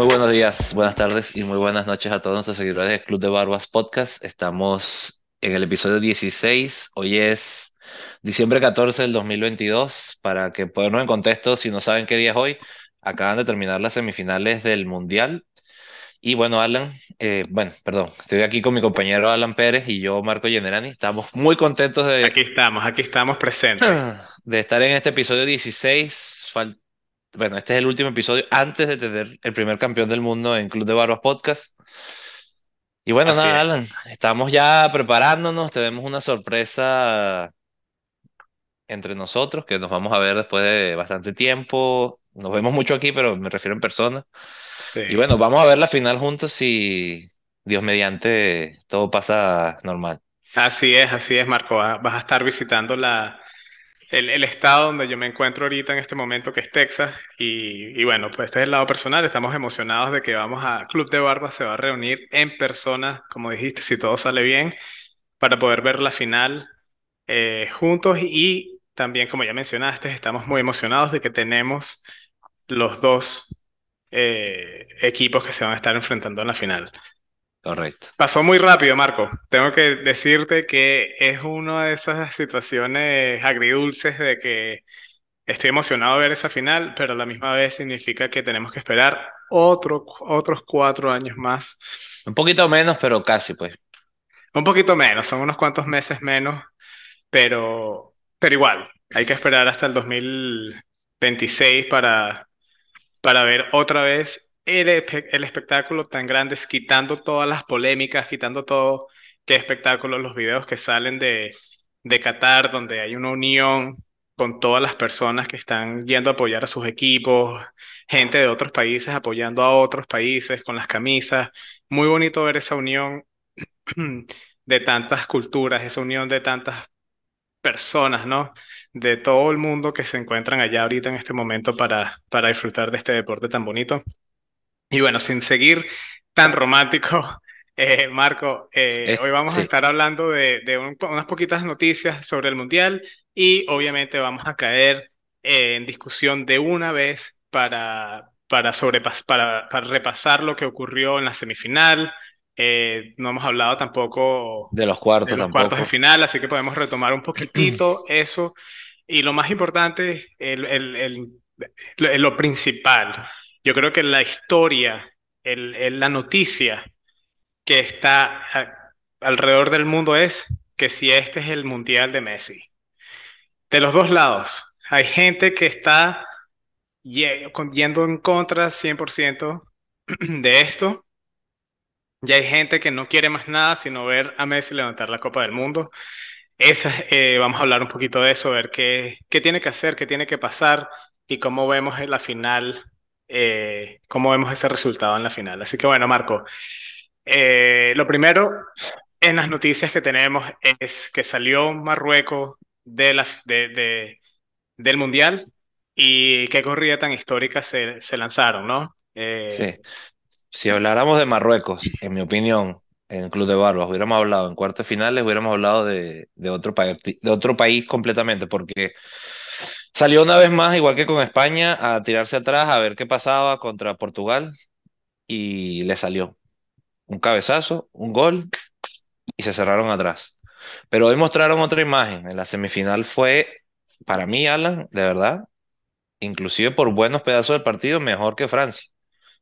Muy buenos días, buenas tardes y muy buenas noches a todos nuestros seguidores del Club de Barbas Podcast. Estamos en el episodio 16. Hoy es diciembre 14 del 2022. Para que ponernos en contexto, si no saben qué día es hoy, acaban de terminar las semifinales del Mundial. Y bueno, Alan, eh, bueno, perdón, estoy aquí con mi compañero Alan Pérez y yo, Marco Generani. Estamos muy contentos de, Aquí estamos, aquí estamos presentes. de estar en este episodio 16. Fal- bueno, este es el último episodio antes de tener el primer campeón del mundo en Club de Barbas Podcast. Y bueno, Así nada, es. Alan, estamos ya preparándonos, tenemos una sorpresa entre nosotros que nos vamos a ver después de bastante tiempo. Nos vemos mucho aquí, pero me refiero en persona. Y Sí. bueno, vamos a ver la final juntos si Dios mediante todo pasa normal. Así es, así es, Marco. Va- Vas a estar visitando la, el, estado donde yo me encuentro ahorita en este momento, que es Texas. Y, y bueno, pues este es el lado personal. Estamos emocionados de que vamos a Club de Barba, se va a reunir en persona, como dijiste, si todo sale bien, para poder ver la final eh, juntos. Y también, como ya mencionaste, estamos muy emocionados de que tenemos los dos eh, equipos que se van a estar enfrentando en la final. Correcto. Pasó muy rápido, Marco. Tengo que decirte que es una de esas situaciones agridulces de que estoy emocionado de ver esa final, pero a la misma vez significa que tenemos que esperar otro, otros cuatro años más. Un poquito menos, pero casi, pues. Un poquito menos, son unos cuantos meses menos, pero, pero igual, hay que esperar hasta el 2026 para, para ver otra vez el, el espectáculo tan grande, quitando todas las polémicas, quitando todo, qué espectáculo, los videos que salen de, de Qatar, donde hay una unión con todas las personas que están yendo a apoyar a sus equipos, gente de otros países apoyando a otros países con las camisas. Muy bonito ver esa unión de tantas culturas, esa unión de tantas personas, ¿no? De todo el mundo que se encuentran allá ahorita en este momento para, para disfrutar de este deporte tan bonito. Y bueno, sin seguir tan romántico, eh, Marco, eh, hoy vamos a sí, estar hablando de, de un- unas poquitas noticias sobre el Mundial y obviamente vamos a caer eh, en discusión de una vez para, para, sobrepas- para, para repasar lo que ocurrió en la semifinal. Eh, no hemos hablado tampoco de los de cuartos los cuartos de final, así que podemos retomar un poquitito eso. Y lo más importante, el, el- el- lo principal, yo creo que la historia, el, la noticia que está alrededor del mundo es que si este es el Mundial de Messi. De los dos lados, hay gente que está yendo en contra 100% de esto. Y hay gente que no quiere más nada sino ver a Messi levantar la Copa del Mundo. Esa, eh, vamos a hablar un poquito de eso, ver qué, qué tiene que hacer, qué tiene que pasar y cómo vemos en la final, eh, cómo vemos ese resultado en la final. Así que bueno, Marco, eh, lo primero en las noticias que tenemos es que salió Marruecos de la, de, de- del Mundial y qué corrida tan histórica se, se lanzaron, ¿no? Eh, Sí. Si habláramos de Marruecos, en mi opinión, en Club de Barbas, hubiéramos hablado en cuartos finales, hubiéramos hablado de, de otro de otro país completamente, porque salió una vez más, igual que con España, a tirarse atrás a ver qué pasaba contra Portugal y le salió un cabezazo, un gol y se cerraron atrás. Pero hoy mostraron otra imagen. En la semifinal fue, para mí, Alan, de verdad, inclusive por buenos pedazos del partido, mejor que Francia.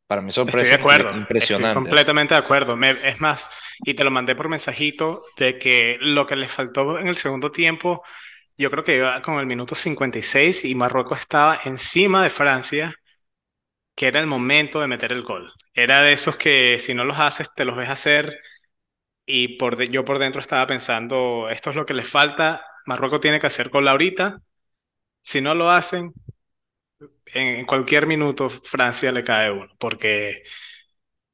Para mí Estoy de acuerdo, estoy impresionantes. completamente de acuerdo. Me- es más, y te lo mandé por mensajito de que lo que le faltó en el segundo tiempo, yo creo que iba con el minuto 56 y Marruecos estaba encima de Francia, que era el momento de meter el gol. Era de esos que si no los haces, te los ves hacer y por de- yo por dentro estaba pensando, esto es lo que les falta, Marruecos tiene que hacer gol ahorita. Si no lo hacen, en, cualquier minuto Francia le cae uno, porque...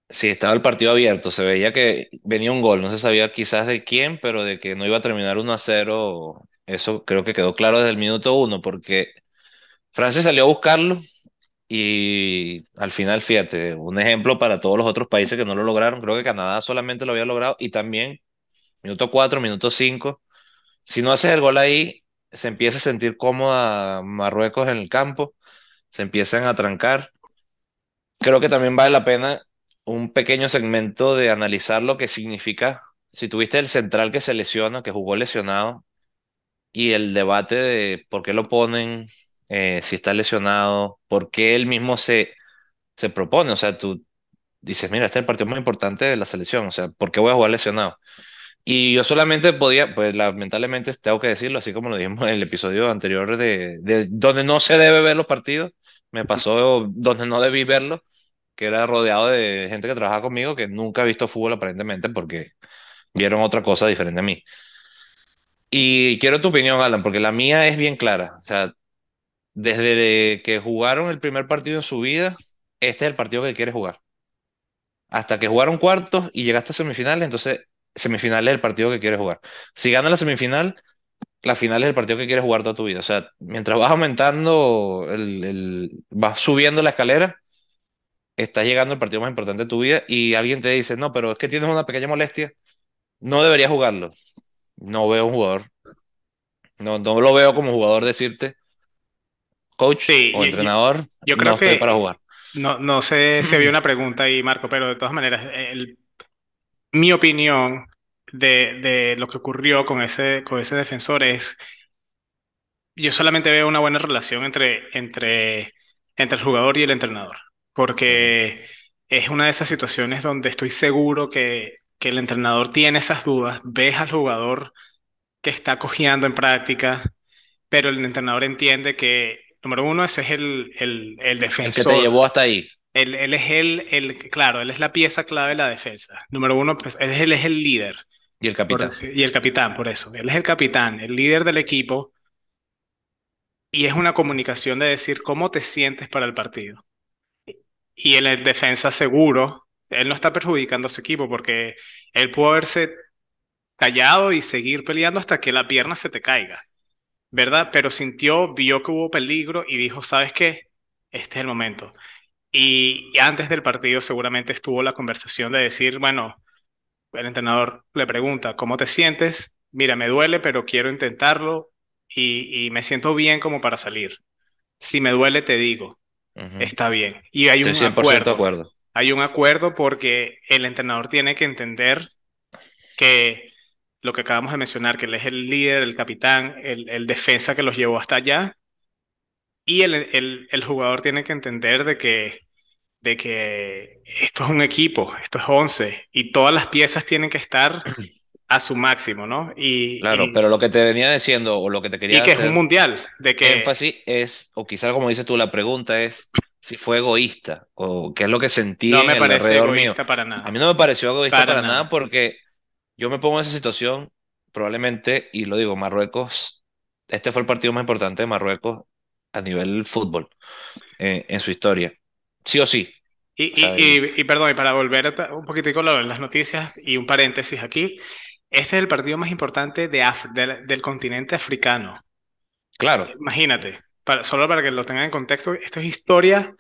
Sí, estaba el partido abierto, se veía que venía un gol, no se sabía quizás de quién, pero de que no iba a terminar 1 a 0, eso creo que quedó claro desde el minuto uno, porque Francia salió a buscarlo y al final, fíjate, un ejemplo para todos los otros países que no lo lograron, creo que Canadá solamente lo había logrado y también minuto 4, minuto 5, si no haces el gol ahí, se empieza a sentir cómoda Marruecos en el campo, se empiezan a trancar. Creo que también vale la pena un pequeño segmento de analizar lo que significa. Si tuviste el central que se lesiona, que jugó lesionado, y el debate de por qué lo ponen, eh, si está lesionado, por qué él mismo se, se propone. O sea, tú dices, mira, este es el partido más importante de la selección, o sea, ¿por qué voy a jugar lesionado? Y yo solamente podía, pues lamentablemente tengo que decirlo, así como lo dijimos en el episodio anterior de, de donde no se debe ver los partidos, me pasó donde no debí verlo, que era rodeado de gente que trabajaba conmigo que nunca ha visto fútbol aparentemente porque vieron otra cosa diferente a mí. Y quiero tu opinión, Alan, porque la mía es bien clara. O sea, desde que jugaron el primer partido en su vida, este es el partido que quiere jugar. Hasta que jugaron cuartos y llegaste a semifinales, entonces semifinales es el partido que quieres jugar. Si gana la semifinal, la final es el partido que quieres jugar toda tu vida. O sea, mientras vas aumentando, el, el- vas subiendo la escalera, estás llegando al partido más importante de tu vida y alguien te dice, no, pero es que tienes una pequeña molestia, no deberías jugarlo. No veo un jugador, no, no lo veo como jugador decirte, coach Sí, o yo, entrenador, yo no creo estoy que para jugar. no, no sé si había una pregunta ahí, Marco, pero de todas maneras, el- mi opinión de, de lo que ocurrió con ese, con ese defensor es, yo solamente veo una buena relación entre, entre, entre el jugador y el entrenador, porque es una de esas situaciones donde estoy seguro que, que el entrenador tiene esas dudas, ves al jugador que está cojeando en práctica, pero el entrenador entiende que, número uno, ese es el, el, el El que te defensor. llevó hasta ahí Él, él es el, el, claro, él es la pieza clave de la defensa. Número uno, pues él es, él es el líder, y el por capitán. decir- y el capitán, por eso. Él es el capitán, el líder del equipo, y es una comunicación de decir cómo te sientes para el partido. Y en el defensa seguro, él no está perjudicando a su equipo porque él pudo haberse callado y seguir peleando hasta que la pierna se te caiga. ¿verdad? Pero sintió, vio que hubo peligro y dijo, ¿sabes qué? Este es el momento. Y, y antes del partido seguramente estuvo la conversación de decir, bueno, el entrenador le pregunta, ¿cómo te sientes? Mira, me duele, pero quiero intentarlo y, y me siento bien como para salir. Si me duele, te digo, está bien. Y hay Estoy un 100% de acuerdo. acuerdo. Hay un acuerdo porque el entrenador tiene que entender que lo que acabamos de mencionar, que él es el líder, el capitán, el, el defensa que los llevó hasta allá, y el, el, el jugador tiene que entender de que, de que esto es un equipo, esto es 11, y todas las piezas tienen que estar a su máximo, ¿no? Y, Claro, y, pero lo que te venía diciendo o lo que te y quería que es un hacer mundial, de que énfasis es, o quizás como dices tú, la pregunta es si fue egoísta o qué es lo que sentí no me parece alrededor mío. egoísta para A nada, mí no me pareció egoísta para para nada nada. porque yo me pongo en esa situación, probablemente, y lo digo, Marruecos, este fue el partido más importante de Marruecos a nivel fútbol eh, en su historia. Sí o sí. Y, O sea, y, y- perdón, y para volver a- un poquitico a las noticias y un paréntesis aquí, este es el partido más importante de Af- del, del continente africano. claro, Imagínate, para, solo para que lo tengan en contexto, esto es historia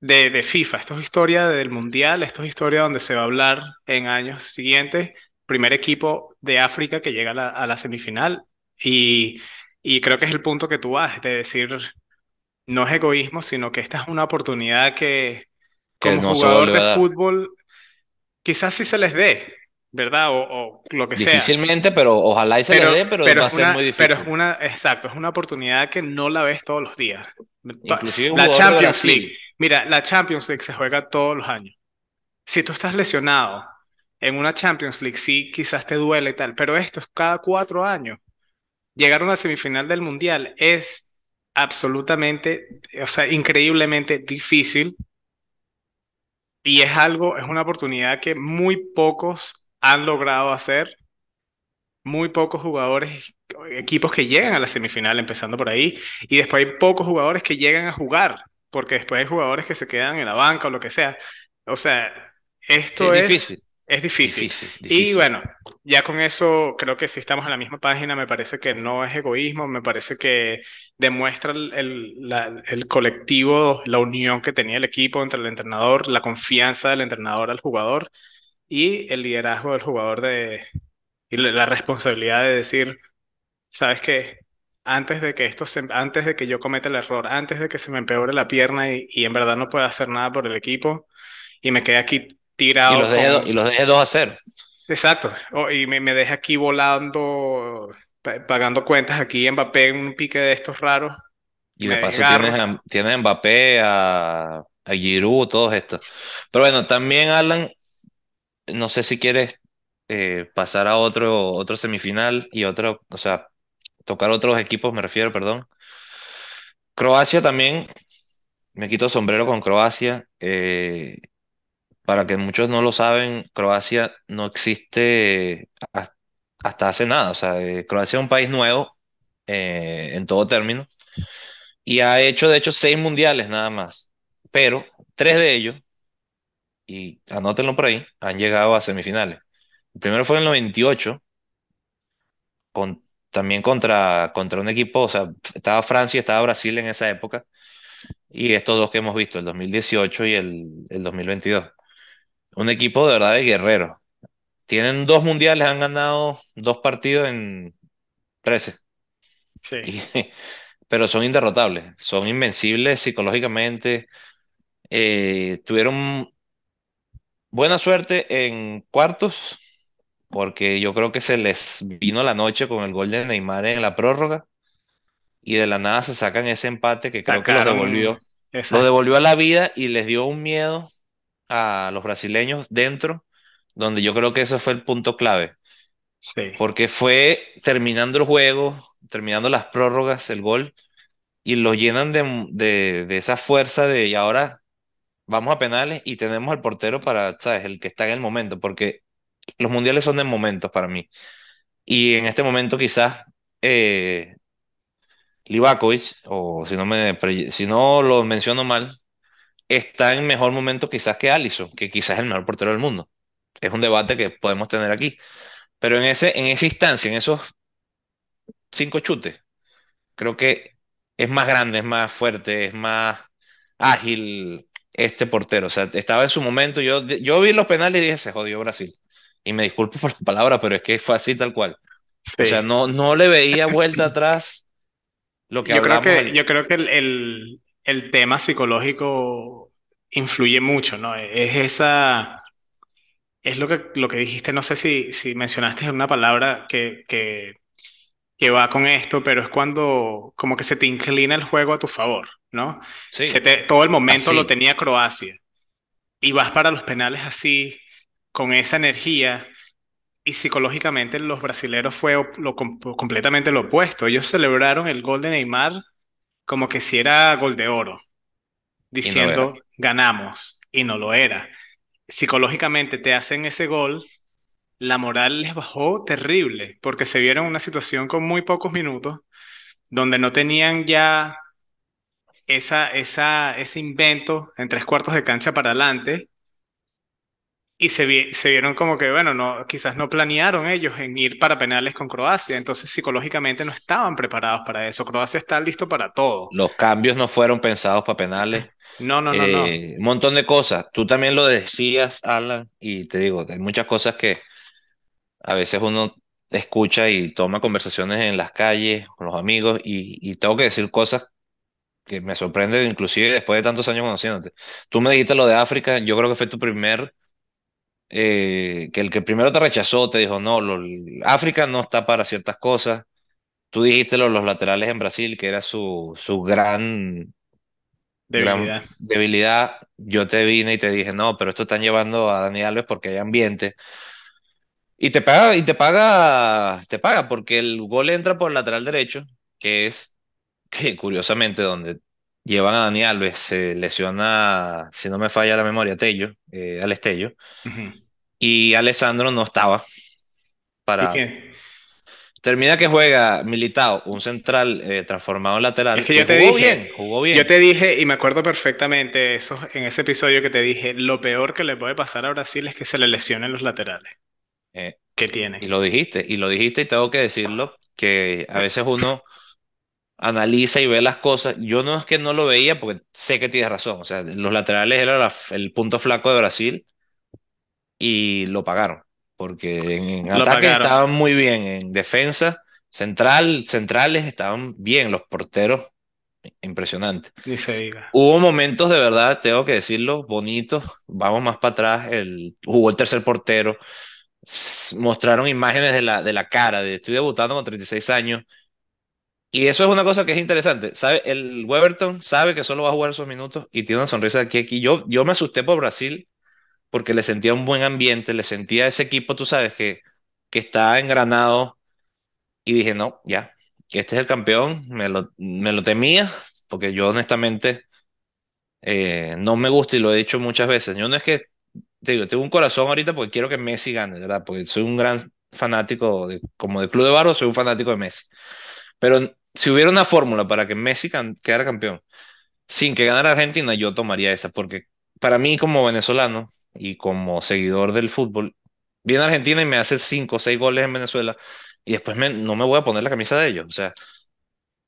de, de FIFA, esto es historia del Mundial, esto es historia donde se va a hablar en años siguientes, primer equipo de África que llega a la, a la semifinal. Y, y creo que es el punto que tú vas, de decir, no es egoísmo, sino que esta es una oportunidad que que como no se jugador de fútbol quizás sí se les dé, ¿verdad? O, o lo que sea. Difícilmente, pero ojalá y se Pero, dé, pero pero va a ser muy una, pero es difícil. una, exacto, es una oportunidad que no la ves todos los días. Inclusive La Champions League, mira, la Champions League se juega todos los años. Si tú estás lesionado en una Champions League, sí, quizás te duele y tal, pero esto es cada cuatro años. Llegar a una semifinal del Mundial es absolutamente, o sea, increíblemente difícil y es algo, es una oportunidad que muy pocos han logrado hacer muy pocos jugadores, equipos que llegan a la semifinal, empezando por ahí, y después hay pocos jugadores que llegan a jugar, porque después hay jugadores que se quedan en la banca o lo que sea. O sea, es esto difícil, es, es difícil. difícil, Y bueno, ya con eso creo que si estamos en la misma página, me parece que no es egoísmo, me parece que demuestra el, el, la- el colectivo, la unión que tenía el equipo entre el entrenador, la confianza del entrenador al jugador y el liderazgo del jugador de, y la responsabilidad de decir, ¿sabes qué? antes de que esto se, antes de que yo cometa el error, antes de que se me empeore la pierna y, y en verdad no pueda hacer nada por el equipo y me quede aquí Y tirado los dejé, do- y con... los dejé 2 a 0. Exacto, o- y me, me deje aquí volando, pa- pagando cuentas aquí Mbappé en un pique de estos raros, Y de paso tienes a, tienes a Mbappé, a, a Giroud, todos estos. Pero bueno, también Alan, no sé si quieres eh, pasar a otro, otro semifinal y otro, o sea, tocar otros equipos, me refiero, perdón. Croacia también, me quito sombrero con Croacia. eh, para que muchos no lo saben, Croacia no existe has- hasta hace nada. O sea, eh, Croacia es un país nuevo en todo término y ha hecho, de hecho, seis mundiales nada más. Pero tres de ellos, y anótenlo por ahí, han llegado a semifinales. El primero fue en el 98, con, también contra, contra un equipo, o sea, estaba Francia y estaba Brasil en esa época, y estos dos que hemos visto, el 2018 y el, el 2022. Un equipo de verdad de guerreros. Tienen dos mundiales, han ganado dos partidos en 13. Sí, Y, pero son inderrotables, son invencibles psicológicamente. eh, tuvieron buena suerte en cuartos, porque yo creo que se les vino la noche con el gol de Neymar en la prórroga y de la nada se sacan ese empate que creo que sacaron devolvió, esas, devolvió a la vida y les dio un miedo a los brasileños dentro, donde yo creo que ese fue el punto clave. Sí, porque fue terminando el juego, terminando las prórrogas, el gol, y lo llenan de, de, de esa fuerza de, y ahora vamos a penales y tenemos al portero para, ¿sabes? El que está en el momento, porque los mundiales son de momentos para mí. Y en este momento quizás eh, Livakovic, o si no, me, si no lo menciono mal, está en mejor momento quizás que Alisson, que quizás es el mejor portero del mundo. Es un debate que podemos tener aquí. Pero en ese, en esa instancia, en esos cinco chutes, Creo que es más grande, es más fuerte, es más ágil este portero. O sea, estaba en su momento. Yo, yo vi los penales y dije, se jodió Brasil. Y me disculpo por la palabra, pero es que fue así tal cual. O sea, sí. no, no le veía vuelta atrás lo que Yo creo que, yo creo que el, el, el tema psicológico influye mucho, ¿no? Es esa, es lo que, lo que dijiste, no sé si, si mencionaste una palabra que, que, que va con esto, pero es cuando como que se te inclina el juego a tu favor, ¿no? Se te, todo el momento lo tenía Croacia y vas para los penales así, con esa energía. Y psicológicamente los brasileros fue lo, com- completamente lo opuesto. Ellos celebraron el gol de Neymar como que si era gol de oro, Y no era. diciendo ganamos, y no lo era. Psicológicamente te hacen ese gol, la moral les bajó terrible, porque se vieron en una situación con muy pocos minutos, donde no tenían ya esa, esa, ese invento en tres cuartos de cancha para adelante, y se, vi- se vieron como que, bueno, no, quizás no planearon ellos en ir para penales con Croacia, entonces psicológicamente no estaban preparados para eso. Croacia está listo para todo. Los cambios no fueron pensados para penales. No, no, no, no. eh, un montón de cosas. Tú también lo decías, Alan, y te digo, hay muchas cosas que A veces uno escucha y toma conversaciones en las calles con los amigos y, y tengo que decir cosas que me sorprenden inclusive después de tantos años conociéndote. Tú me dijiste lo de África, yo creo que fue tu primer, eh, que el que primero te rechazó te dijo, no, lo- África no está para ciertas cosas. Tú dijiste lo, los laterales en Brasil, que era su, su gran, gran Debilidad. debilidad. Yo te vine y te dije, no, pero esto están llevando a Dani Alves porque hay ambiente. Y te paga, y te paga, te paga, porque el gol entra por el lateral derecho, que es que curiosamente donde llevan a Dani Alves, se lesiona, si no me falla la memoria, Tello, eh, Alex Tello, y Alessandro no estaba ¿Y para. qué? Termina que juega Militao, un central eh, transformado en Es lateral, que que yo te jugó bien, dije, jugó yo bien. te dije, y me acuerdo perfectamente eso, en ese episodio que te dije, lo peor que le puede pasar a Brasil es que se le lesionen los laterales eh, que y tienen. lo dijiste, y lo dijiste, y tengo que decirlo, que a veces uno analiza y ve las cosas. Yo no es que no lo veía porque sé que tienes razón. O sea, los laterales era la- el punto flaco de Brasil y lo pagaron. Porque en, en ataque pagaron. estaban muy bien, en defensa Central, centrales estaban bien, los porteros, impresionante. Ni se diga. Hubo momentos de verdad, tengo que decirlo, bonitos. Vamos más para atrás. El, jugó el tercer portero. Mostraron imágenes de la, de la cara, de estoy debutando con 36 años. Y eso es una cosa que es interesante. ¿Sabe? El Weberton sabe que solo va a jugar esos minutos y tiene una sonrisa aquí aquí. Yo, yo me asusté por Brasil porque le sentía un buen ambiente, le sentía ese equipo, tú sabes, que, que está engranado. Y dije, no, ya, este es el campeón. Me lo, me lo temía porque yo honestamente eh, no me gusta y lo he dicho muchas veces. Yo no es que, te digo, tengo un corazón ahorita porque quiero que Messi gane, ¿verdad? Porque soy un gran fanático, de, como del Club de Barro, soy un fanático de Messi. Pero si hubiera una fórmula para que Messi can- quedara campeón sin que ganara Argentina, yo tomaría esa, porque para mí como venezolano y como seguidor del fútbol, viene Argentina y me hace cinco o seis goles en Venezuela y después me- no me voy a poner la camisa de ellos. O sea,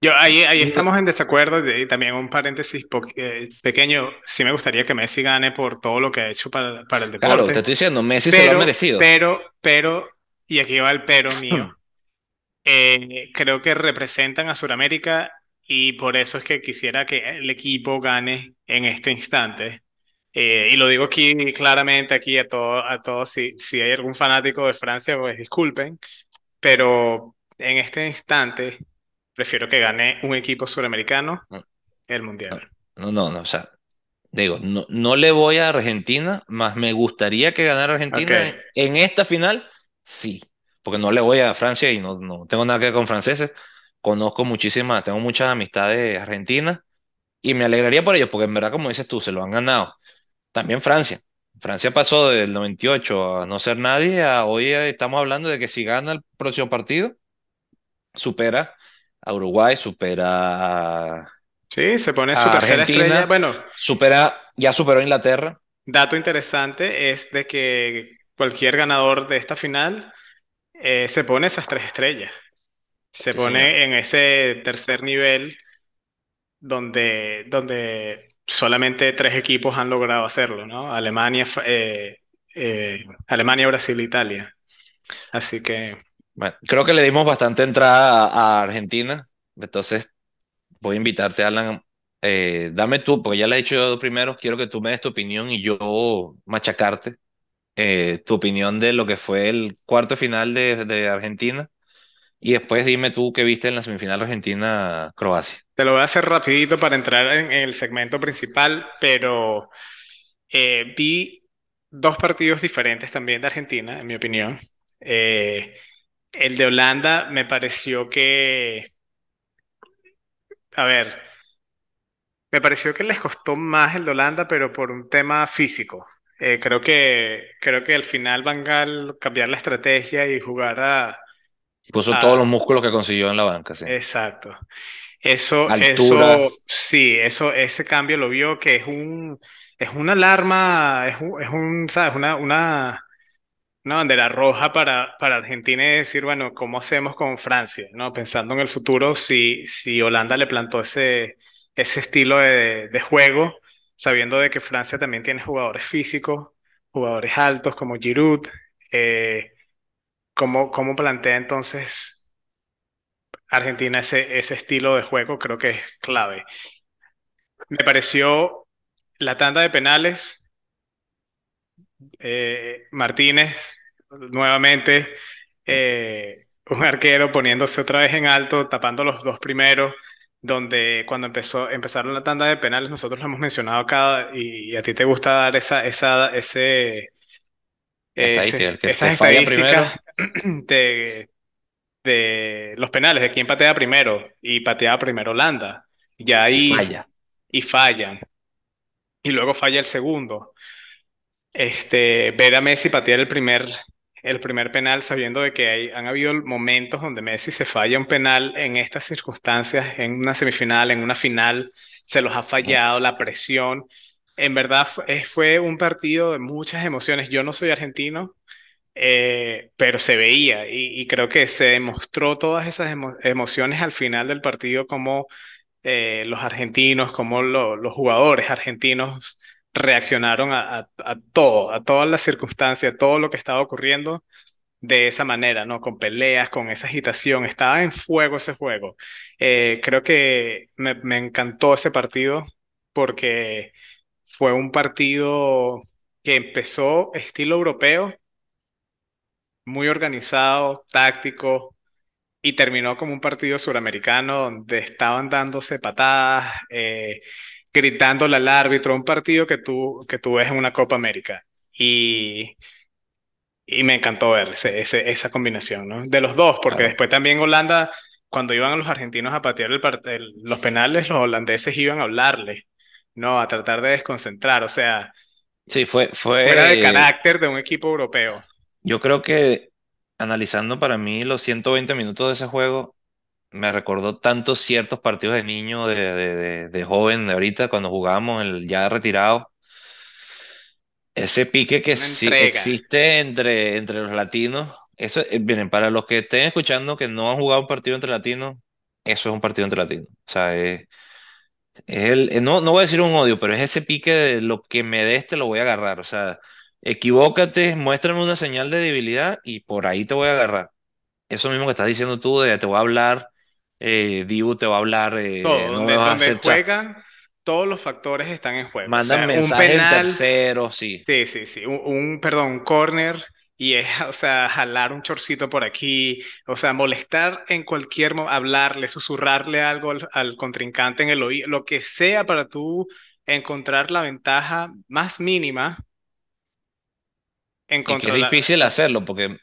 Yo, ahí, estamos en desacuerdo y también un paréntesis eh, pequeño. Sí me gustaría que Messi gane por todo lo que ha hecho para, para el claro, te deporte, estoy diciendo, Messi se lo ha pero, merecido. pero, pero, y aquí va el pero mío, eh, creo que representan a Sudamérica y por eso es que quisiera que el equipo gane en este instante. Eh, y lo digo aquí claramente, aquí a todo, a todos, si, si hay algún fanático de Francia, pues disculpen, pero en este instante prefiero que gane un equipo suramericano No, el no, Mundial. no, no, no, o sea, digo, no, no le voy a Argentina, más me gustaría que ganara Argentina en, en esta final, sí, porque no le voy a Francia y no, no tengo nada que ver con franceses, conozco muchísimas, tengo muchas amistades argentinas y me alegraría por ellos, porque en verdad, como dices tú, se lo han ganado. También Francia. Francia pasó del 98 a no ser nadie a hoy estamos hablando de que si gana el próximo partido, supera a Uruguay, supera a sí, se pone su estrella. Argentina, Bueno, supera, ya superó a Inglaterra. dato interesante es de que cualquier ganador de esta final eh, se pone esas tres estrellas. Se Sí, señor. pone en ese tercer nivel donde, donde solamente tres equipos han logrado hacerlo, ¿no? Alemania, eh, eh, Alemania, Brasil, Italia. Así que Bueno, creo que le dimos bastante entrada a, a Argentina. Entonces, voy a invitarte, Alan. eh, dame tú, porque ya le he dicho yo primero, quiero que tú me des tu opinión y yo machacarte eh, tu opinión de lo que fue el cuarto final de, de Argentina. Y después dime tú qué viste en la semifinal Argentina-Croacia. te lo voy a hacer rapidito para entrar en, el segmento principal, pero eh, vi dos partidos diferentes también de Argentina, en mi opinión. Eh, el de Holanda me pareció que, a ver, me pareció que les costó más el de Holanda, pero por un tema físico. Eh, creo que, creo que al final Van Gaal cambiar la estrategia y jugar a, Puso todos los a- músculos que consiguió en la banca, sí. exacto. Eso, Altura, eso, sí, eso, ese cambio lo vio que es un, es una alarma, es un, es un, ¿sabes? Una, una, una bandera roja para, para Argentina y decir, bueno, ¿cómo hacemos con Francia? ¿No? Pensando en el futuro, si, si Holanda le plantó ese, ese estilo de, de juego, sabiendo de que Francia también tiene jugadores físicos, jugadores altos como Giroud, eh, ¿cómo, cómo plantea entonces Argentina ese, ese estilo de juego? Creo que es clave. Me pareció la tanda de penales, eh, Martínez nuevamente, eh, un arquero poniéndose otra vez en alto, tapando los dos primeros, donde cuando empezó, empezaron la tanda de penales, nosotros lo hemos mencionado acá y, y a ti te gusta dar esa, esa, ese, el que, esas estadísticas de, de los penales, de quién patea primero, y patea primero Holanda, y ahí, falla. y fallan, y luego falla el segundo. Este, ver a Messi patear el primer, el primer penal sabiendo de que hay, han habido momentos donde Messi se falla un penal en estas circunstancias, en una semifinal, en una final, se los ha fallado, la presión. En verdad eh, fue un partido de muchas emociones. Yo no soy argentino, eh, pero se veía y, y creo que se demostró todas esas emo- emociones al final del partido como eh, los argentinos, como lo- los jugadores argentinos reaccionaron a, a- a todo, a todas las circunstancias, todo lo que estaba ocurriendo. de esa manera, ¿no? Con peleas, con esa agitación. Estaba en fuego ese juego. Eh, creo que me, me encantó ese partido porque fue un partido que empezó estilo europeo, muy organizado, táctico, y terminó como un partido suramericano donde estaban dándose patadas, eh, gritándole al árbitro, un partido que tú, que tú ves en una Copa América. Y, y me encantó ver ese, ese- esa combinación, ¿no? De los dos, porque Claro. después también Holanda, cuando iban los argentinos a patear el part- el- los penales, los holandeses iban a hablarle, ¿no? A tratar de desconcentrar, o sea, Sí, fue, fuera de fue, carácter de un equipo europeo. yo creo que analizando para mí los 120 minutos de ese juego, me recordó tantos ciertos partidos de niño, de, de, de, de joven, de ahorita, cuando jugábamos el ya retirado. Ese pique que sí existe entre, entre los latinos, eso, eh, miren, para los que estén escuchando que no han jugado un partido entre latinos, eso es un partido entre latinos. O sea, es, es el, eh, no, no voy a decir un odio, pero es ese pique de lo que me des te lo voy a agarrar. O sea, equivócate, muéstrame una señal de debilidad y por ahí te voy a agarrar. Eso mismo que estás diciendo tú, de te voy a hablar, eh, Dibu te va a hablar, eh, Todo, no me donde, donde o juegan, todos los factores están en juego. O mandan sea, un mensajes penal, tercero, sí. sí, sí, sí, un, un, perdón, un corner y es, o sea, jalar un chorcito por aquí, o sea, molestar en cualquier hablarle, susurrarle algo al, al contrincante en el oído, lo que sea para tú encontrar la ventaja más mínima en Y que es difícil hacerlo, porque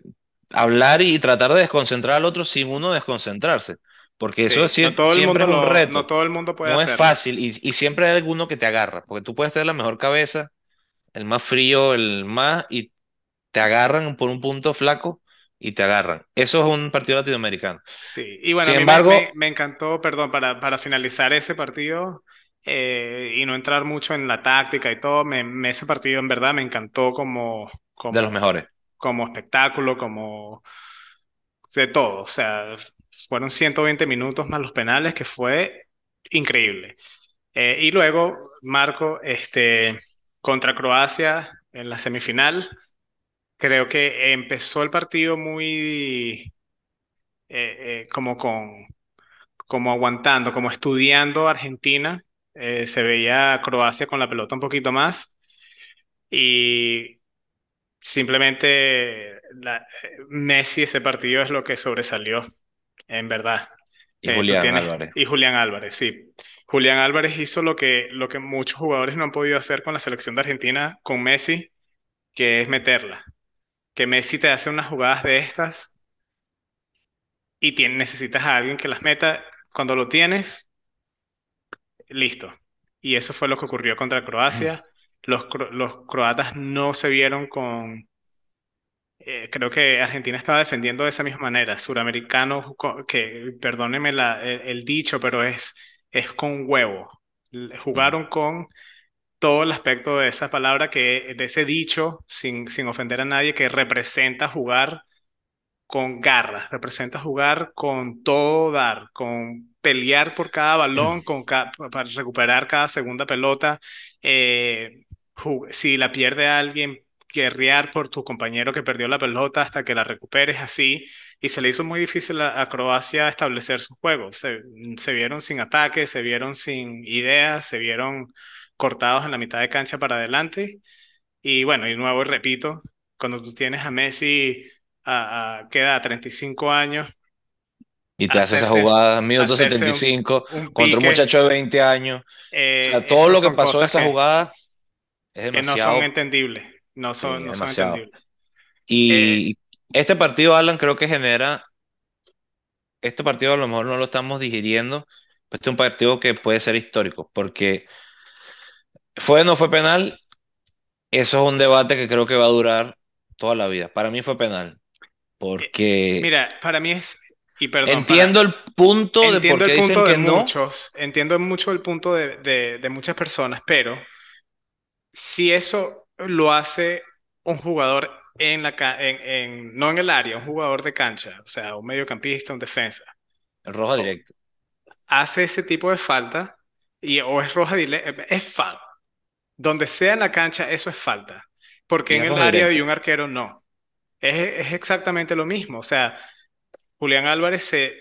hablar y tratar de desconcentrar al otro sin uno desconcentrarse, porque eso es Sí, no sie- todo el siempre mundo es un lo, no reto, todo el mundo puede no es fácil y, y siempre hay alguno que te agarra, porque tú puedes tener la mejor cabeza, el más frío, el más, y te agarran por un punto flaco y te agarran. Eso es un partido latinoamericano. Sí, y bueno, a Sin mí me, me, embargo, me encantó, perdón, para, para finalizar ese partido eh, y no entrar mucho en la táctica y todo, me, me- ese partido en verdad me encantó como, de los como, mejores. como espectáculo, como de todo. O sea, fueron 120 minutos más los penales, que fue increíble. Eh, y luego, Marco, este, contra Croacia en la semifinal, creo que empezó el partido muy eh, eh, como con como aguantando, como estudiando Argentina. Se veía Croacia con la pelota un poquito más y simplemente la- Messi ese partido es lo que sobresalió, en verdad. Y Eh, Julián tienes, Álvarez. y Julián Álvarez, sí. Julián Álvarez hizo lo que, lo que muchos jugadores no han podido hacer con la selección de Argentina, con Messi, que es meterla. Que Messi te hace unas jugadas de estas y tien- necesitas a alguien que las meta. Cuando lo tienes, listo. Y eso fue lo que ocurrió contra Croacia. Los, los croatas no se vieron con... eh, creo que Argentina estaba defendiendo de esa misma manera. Suramericano, co- que perdónenme la- el, el dicho, pero es, es con huevo. Jugaron con todo el aspecto de esa palabra, que, de ese dicho, sin, sin ofender a nadie, que representa jugar con garras, representa jugar con todo dar, con pelear por cada balón, con ca- para recuperar cada segunda pelota. eh, si la pierde alguien, guerrear por tu compañero que perdió la pelota hasta que la recuperes así. Y se le hizo muy difícil a, a Croacia establecer su juego. Se, se vieron sin ataque, se vieron sin ideas, se vieron cortados en la mitad de cancha para adelante. Y bueno, y nuevo, repito, cuando tú tienes a Messi a, a, ¿qué edad? 35 años, Y te hace esa jugada, minuto hacerse un, 75, un contra un muchacho de 20 años. O eh, sea, todo lo que pasó en cosas esa que, jugada es que no son entendibles, no sí, son, no son entendibles. Eh, Y este partido, Alan, creo que genera, este partido a lo mejor no lo estamos digiriendo, pero este es un partido que puede ser histórico, porque fue o no fue penal, eso es un debate que creo que va a durar toda la vida. Para mí fue penal, eh, porque mira, para mí es, y perdón, para, entiendo el punto de por entiendo el qué dicen punto de que no, muchos, entiendo mucho el punto de, de, de muchas personas, pero si eso lo hace un jugador en la, en, en- no en el área, un jugador de cancha, o sea, un mediocampista, un defensa, roja o- directa. hace ese tipo de falta y o es roja, dile- es falta. Donde sea en la cancha, eso es falta. Porque en el área de directa. un arquero no. es, es exactamente lo mismo. O sea, Julián Álvarez se,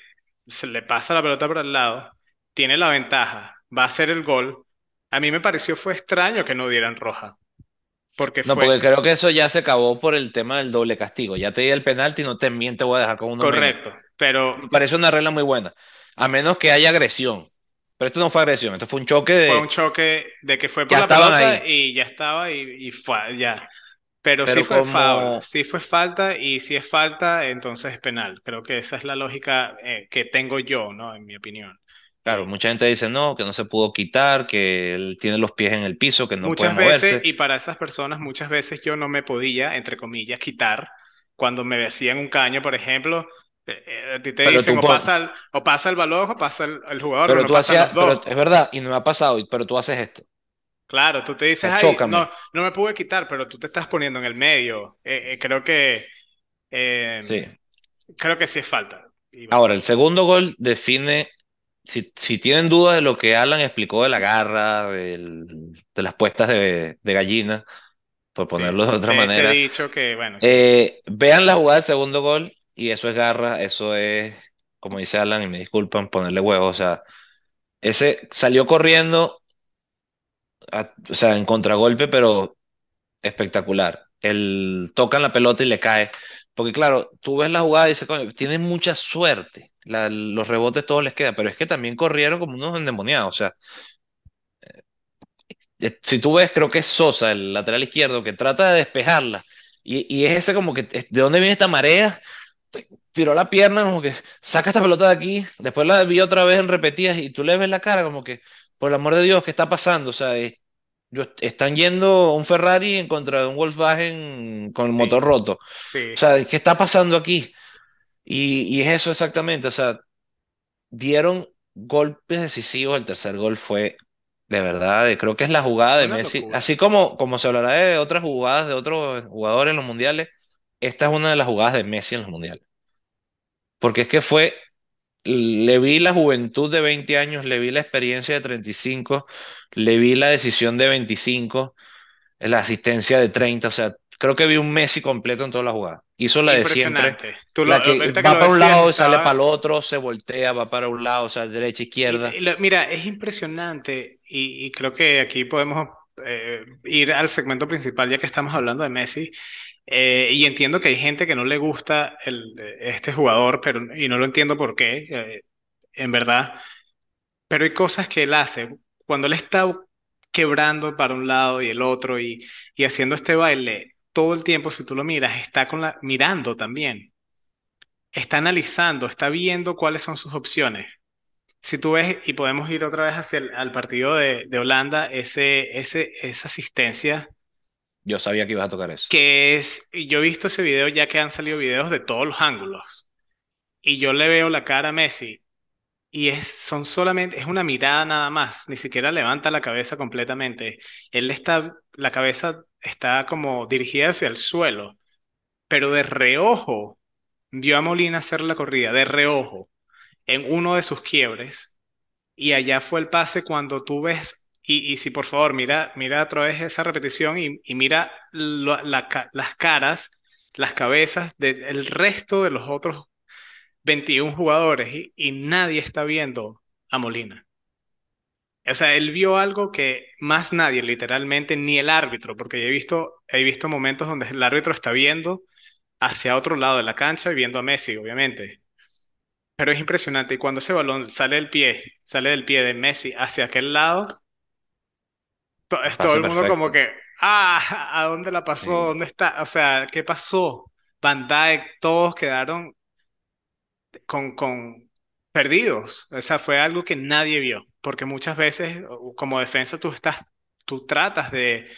se le pasa la pelota por al lado, tiene la ventaja, va a hacer el gol. A mí me pareció fue extraño que no dieran roja, porque No, fue porque creo que eso ya se acabó por el tema del doble castigo. Ya te di el penalti, no también te voy a dejar con uno menos. correcto, pero Me parece una regla muy buena. A menos que haya agresión. Pero esto no fue agresión, esto fue un choque fue un de... choque de que fue por Ya la pelota ahí. y ya estaba y, y fue ya. Pero sí fue foul, como... sí fue falta y si es falta, entonces es penal. Creo que esa es la lógica eh, que tengo yo, ¿no? En mi opinión. Claro, mucha gente dice no, que no se pudo quitar, que él tiene los pies en el piso, que no puede muchas veces, moverse. y para esas personas, muchas veces yo no me podía, entre comillas, quitar cuando me decían un caño, por ejemplo. eh, eh, a ti te Pero dicen o pasa el, o pasa el balón o pasa el, el jugador, pero no tú hacías, pero es verdad, y no me ha pasado, pero tú haces esto. Claro, tú te dices, ay, no, no me pude quitar, pero tú te estás poniendo en el medio. Eh, eh, creo que, Sí. eh, creo que sí es falta. Bueno, Ahora, el segundo gol define, si, si tienen dudas de lo que Alan explicó de la garra, del- de las puestas de, de gallina, por sí, ponerlo de otra manera, dicho que, bueno, eh, vean la jugada del segundo gol y eso es garra, eso es, como dice Alan, y me disculpan, ponerle huevos, o sea, ese salió corriendo, a- o sea, en contragolpe, pero espectacular. Él toca la pelota y le cae. Porque claro, tú ves la jugada y dices, coño, tienen mucha suerte. Los rebotes todos les quedan, pero es que también corrieron como unos endemoniados. O sea, eh, si tú ves, creo que es Sosa, el lateral izquierdo, que trata de despejarla. Y, y es ese como que, ¿de dónde viene esta marea? Tiró la pierna, como que saca esta pelota de aquí. Después la vi otra vez en repetidas y tú le ves la cara como que, por el amor de Dios, ¿qué está pasando? O sea, es- yo- están yendo un Ferrari en contra de un Volkswagen con el motor sí, roto. O sea, ¿qué está pasando aquí? Y, y es eso exactamente. O sea, dieron golpes decisivos. El tercer gol fue de verdad, creo que es la jugada de Messi. locura. Así como, como se hablará de otras jugadas de otros jugadores en los mundiales, esta es una de las jugadas de Messi en los mundiales. Porque es que fue, le vi la juventud de 20 años, le vi la experiencia de 35, le vi la decisión de 25, la asistencia de 30. O sea, creo que vi un Messi completo en toda la jugada. Hizo la de siempre. Tú lo, la que ahorita que va lo para un decías, lado y sale para estaba, el otro, se voltea, va para un lado, o sea, derecha, izquierda. y, y lo- mira, es impresionante y, y creo que aquí podemos eh, ir al segmento principal ya que estamos hablando de Messi. Eh, y entiendo que hay gente que no le gusta el, este jugador, pero y no lo entiendo por qué, eh, en verdad. Pero hay cosas que él hace cuando él está quebrando para un lado y el otro y, y haciendo este baile todo el tiempo, si tú lo miras, está con la, mirando también, está analizando, está viendo cuáles son sus opciones. Si tú ves, y podemos ir otra vez hacia el al partido de, de Holanda, ese, ese, esa asistencia Yo sabía que ibas a tocar eso. que es, yo he visto ese video ya que han salido videos de todos los ángulos y yo le veo la cara a Messi y es, son solamente, es una mirada nada más, ni siquiera levanta la cabeza completamente. Él está, la cabeza está como dirigida hacia el suelo, pero de reojo vio a Molina hacer la corrida, de reojo, en uno de sus quiebres y allá fue el pase cuando tú ves, y, si por favor mira, mira otra vez esa repetición y, mira las caras, las cabezas del resto de los otros 21 jugadores y, y nadie está viendo a Molina. O sea, él vio algo que más nadie, literalmente, ni el árbitro, porque he visto, he visto momentos donde el árbitro está viendo hacia otro lado de la cancha y viendo a Messi, obviamente. Pero es impresionante. Y cuando ese balón sale del pie, sale del pie de Messi hacia aquel lado, todo Pase el mundo como perfecto. que, ah, ¿a dónde la pasó? Sí. ¿Dónde está? O sea, ¿qué pasó? Van Dijk, todos quedaron con, con perdidos. O sea, fue algo que nadie vio, porque muchas veces como defensa tú estás, tú tratas de,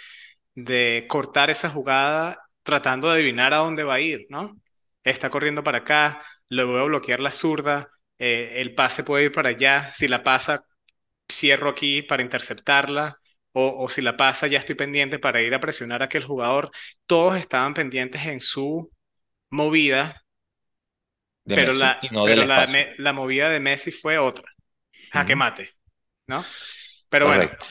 de cortar esa jugada tratando de adivinar a dónde va a ir, ¿no? Está corriendo para acá, le voy a bloquear la zurda, eh, el pase puede ir para allá, si la pasa, cierro aquí para interceptarla. O, o si la pasa, ya estoy pendiente para ir a presionar a aquel jugador. Todos estaban pendientes en su movida De pero Messi la, no pero la, me- la movida de Messi fue otra, jaque Ujú. mate, ¿no? Pero bueno, Correcto.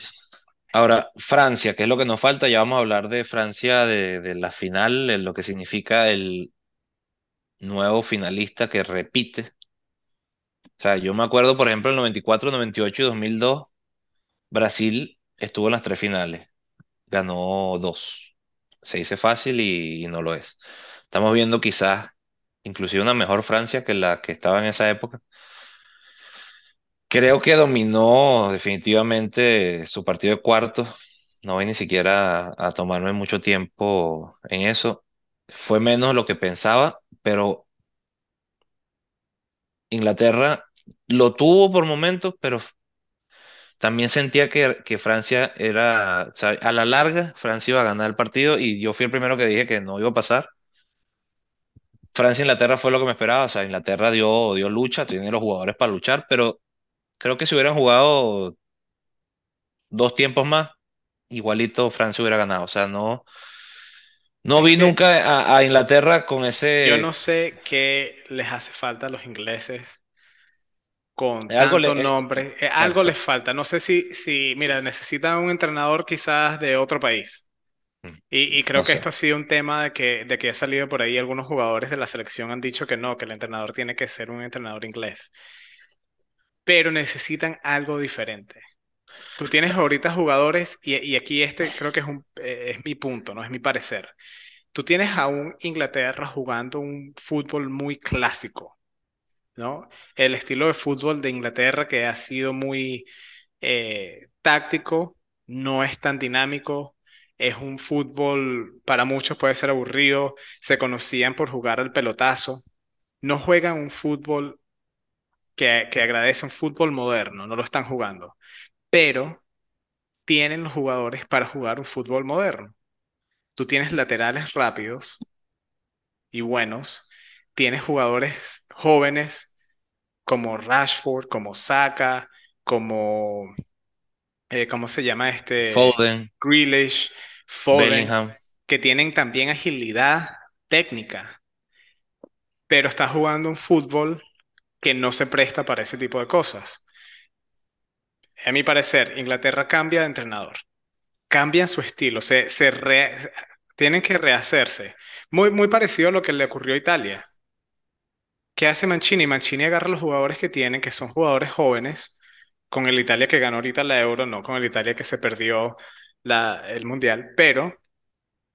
Ahora, Francia, que es lo que nos falta, ya vamos a hablar de Francia, de, de la final, de lo que significa el, nuevo finalista que repite. O sea, yo me acuerdo, por ejemplo, el 94, 98 y 2002, Brasil estuvo en las tres finales, ganó dos. Se dice fácil y, no lo es. Estamos viendo quizás inclusive una mejor Francia que la que estaba en esa época. Creo que dominó definitivamente su partido de cuartos. No voy ni siquiera a, a tomarme mucho tiempo en eso. Fue menos lo que pensaba, pero Inglaterra lo tuvo por momentos, pero también sentía que, que Francia era, o sea, a la larga, Francia iba a ganar el partido y yo fui el primero que dije que no iba a pasar. Francia-Inglaterra fue lo que me esperaba, o sea, Inglaterra dio, dio lucha, tiene los jugadores para luchar, pero creo que si hubieran jugado dos tiempos más, igualito Francia hubiera ganado. O sea, no, no vi nunca a, a Inglaterra con yo no ese... sé qué les hace falta a los ingleses con Algo le, tanto eh, nombre. Eh, algo les falta. No sé si, si, mira, necesitan un entrenador quizás de otro país. Mm, Y, y creo No que sé. esto ha sido un tema de que, de que ha salido por ahí. Algunos jugadores de la selección han dicho que no, que el entrenador tiene que ser un entrenador inglés. Pero necesitan algo diferente. Tú tienes ahorita jugadores, y, y aquí este creo que es, un, eh, es mi punto, no es mi parecer. Tú tienes a un Inglaterra jugando un fútbol muy clásico, ¿no? El estilo de fútbol de Inglaterra que ha sido muy eh, táctico, no es tan dinámico, es un fútbol, para muchos puede ser aburrido, se conocían por jugar al pelotazo, no juegan un fútbol que, que agradece un fútbol moderno, no lo están jugando, pero tienen los jugadores para jugar un fútbol moderno. Tú tienes laterales rápidos y buenos, tienes jugadores jóvenes como Rashford, como Saka, como, eh, ¿cómo se llama este? Foden, Grealish, Foden, Bellingham. que tienen también agilidad técnica, pero está jugando un fútbol que no se presta para ese tipo de cosas. A mi parecer, Inglaterra cambia de entrenador, cambian su estilo, se, se re- tienen que rehacerse. Muy, muy parecido a lo que le ocurrió a Italia. ¿Qué hace Mancini? Mancini agarra los jugadores que tienen, que son jugadores jóvenes, con el Italia que ganó ahorita la Euro, no con el Italia que se perdió la, el Mundial, pero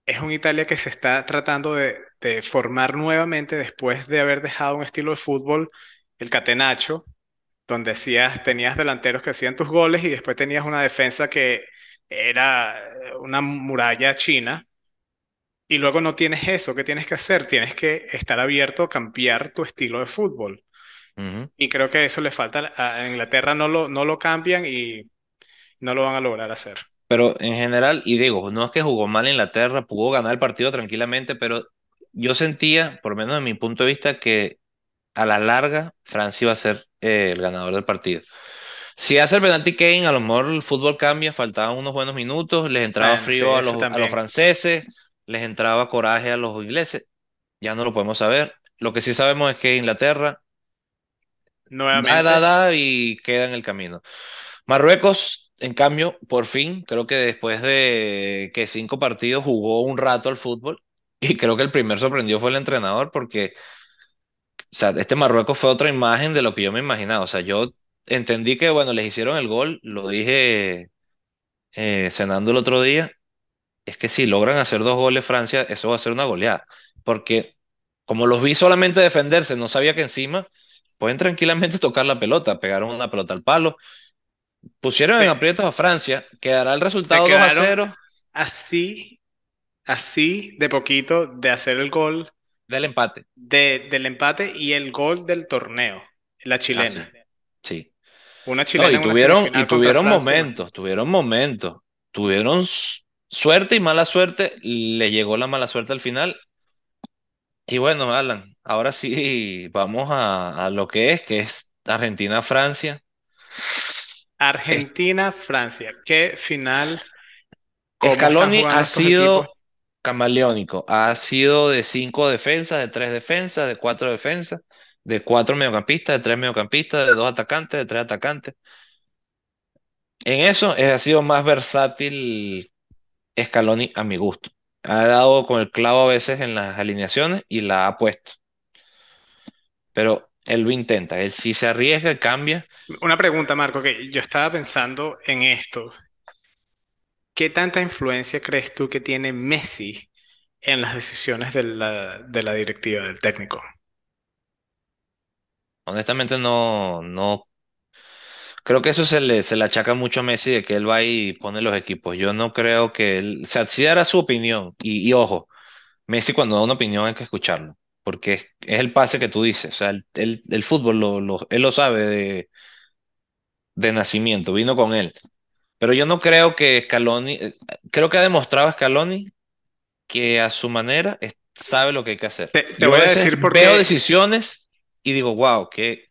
es un Italia que se está tratando de, de formar nuevamente después de haber dejado un estilo de fútbol, el catenaccio, donde tenías delanteros que hacían tus goles y después tenías una defensa que era una muralla china. Y luego no tienes eso, ¿qué tienes que hacer? Tienes que estar abierto a cambiar tu estilo de fútbol. Y creo que eso le falta a Inglaterra, no lo, no lo cambian y no lo van a lograr hacer. Pero en general, y digo, no es que jugó mal Inglaterra, pudo ganar el partido tranquilamente, pero yo sentía, por lo menos de mi punto de vista, que a la larga Francia iba a ser eh, el ganador del partido. Si hace el penalti Kane, a lo mejor el fútbol cambia, faltaban unos buenos minutos, les entraba Bueno, sí, frío a los, a los franceses, les entraba coraje a los ingleses, ya no lo podemos saber. Lo que sí sabemos es que Inglaterra da, da, Nuevamente, da y queda en el camino. Marruecos, en cambio, por fin, creo que después de que cinco partidos jugó un rato al fútbol y creo que el primer sorprendido fue el entrenador porque, o sea, este Marruecos fue otra imagen de lo que yo me imaginaba. O sea, yo entendí que, bueno, les hicieron el gol, lo dije eh, cenando el otro día, es que si logran hacer dos goles Francia, eso va a ser una goleada. Porque como los vi solamente defenderse, no sabía que encima pueden tranquilamente tocar la pelota, pegaron una pelota al palo Pusieron en aprietos a Francia. Quedará el resultado 2 a así, así de poquito de hacer el gol del empate. de, del empate y el gol del torneo, la Ah, sí, chilena. sí. Una No, chilena y tuvieron, y tuvieron momentos, tuvieron momentos. Tuvieron suerte y mala suerte. Le llegó la mala suerte al final. Y bueno, Alan, ahora sí vamos a, a lo que es, que es Argentina-Francia. Es- Argentina, Francia. ¿Qué final? ¿Cómo están Scaloni jugando ha equipos? sido camaleónico. Ha sido de cinco defensas, de tres defensas, de cuatro defensas, de cuatro mediocampistas, de tres mediocampistas, de dos atacantes, de tres atacantes. En eso eh, ha sido más versátil Scaloni a mi gusto. Ha dado con el clavo a veces en las alineaciones y la ha puesto. pero él lo intenta, él sí se arriesga, cambia. Una pregunta, Marco, que yo estaba pensando en esto. ¿Qué tanta influencia crees tú que tiene Messi en las decisiones de la, de la directiva, del técnico? Honestamente no, no, creo que eso se le, se le achaca mucho a Messi de que él va y pone los equipos. Yo no creo que él, o sea, sí dará su opinión y, y ojo, Messi cuando da una opinión hay que escucharlo, porque es, es el pase que tú dices, o sea, el, el- el fútbol lo, lo- él lo sabe de, de nacimiento, vino con él. Pero yo no creo que Scaloni, eh, creo que ha demostrado Scaloni que a su manera sabe lo que hay que hacer. Te, voy a decir por veo decisiones y digo, wow, ¿qué,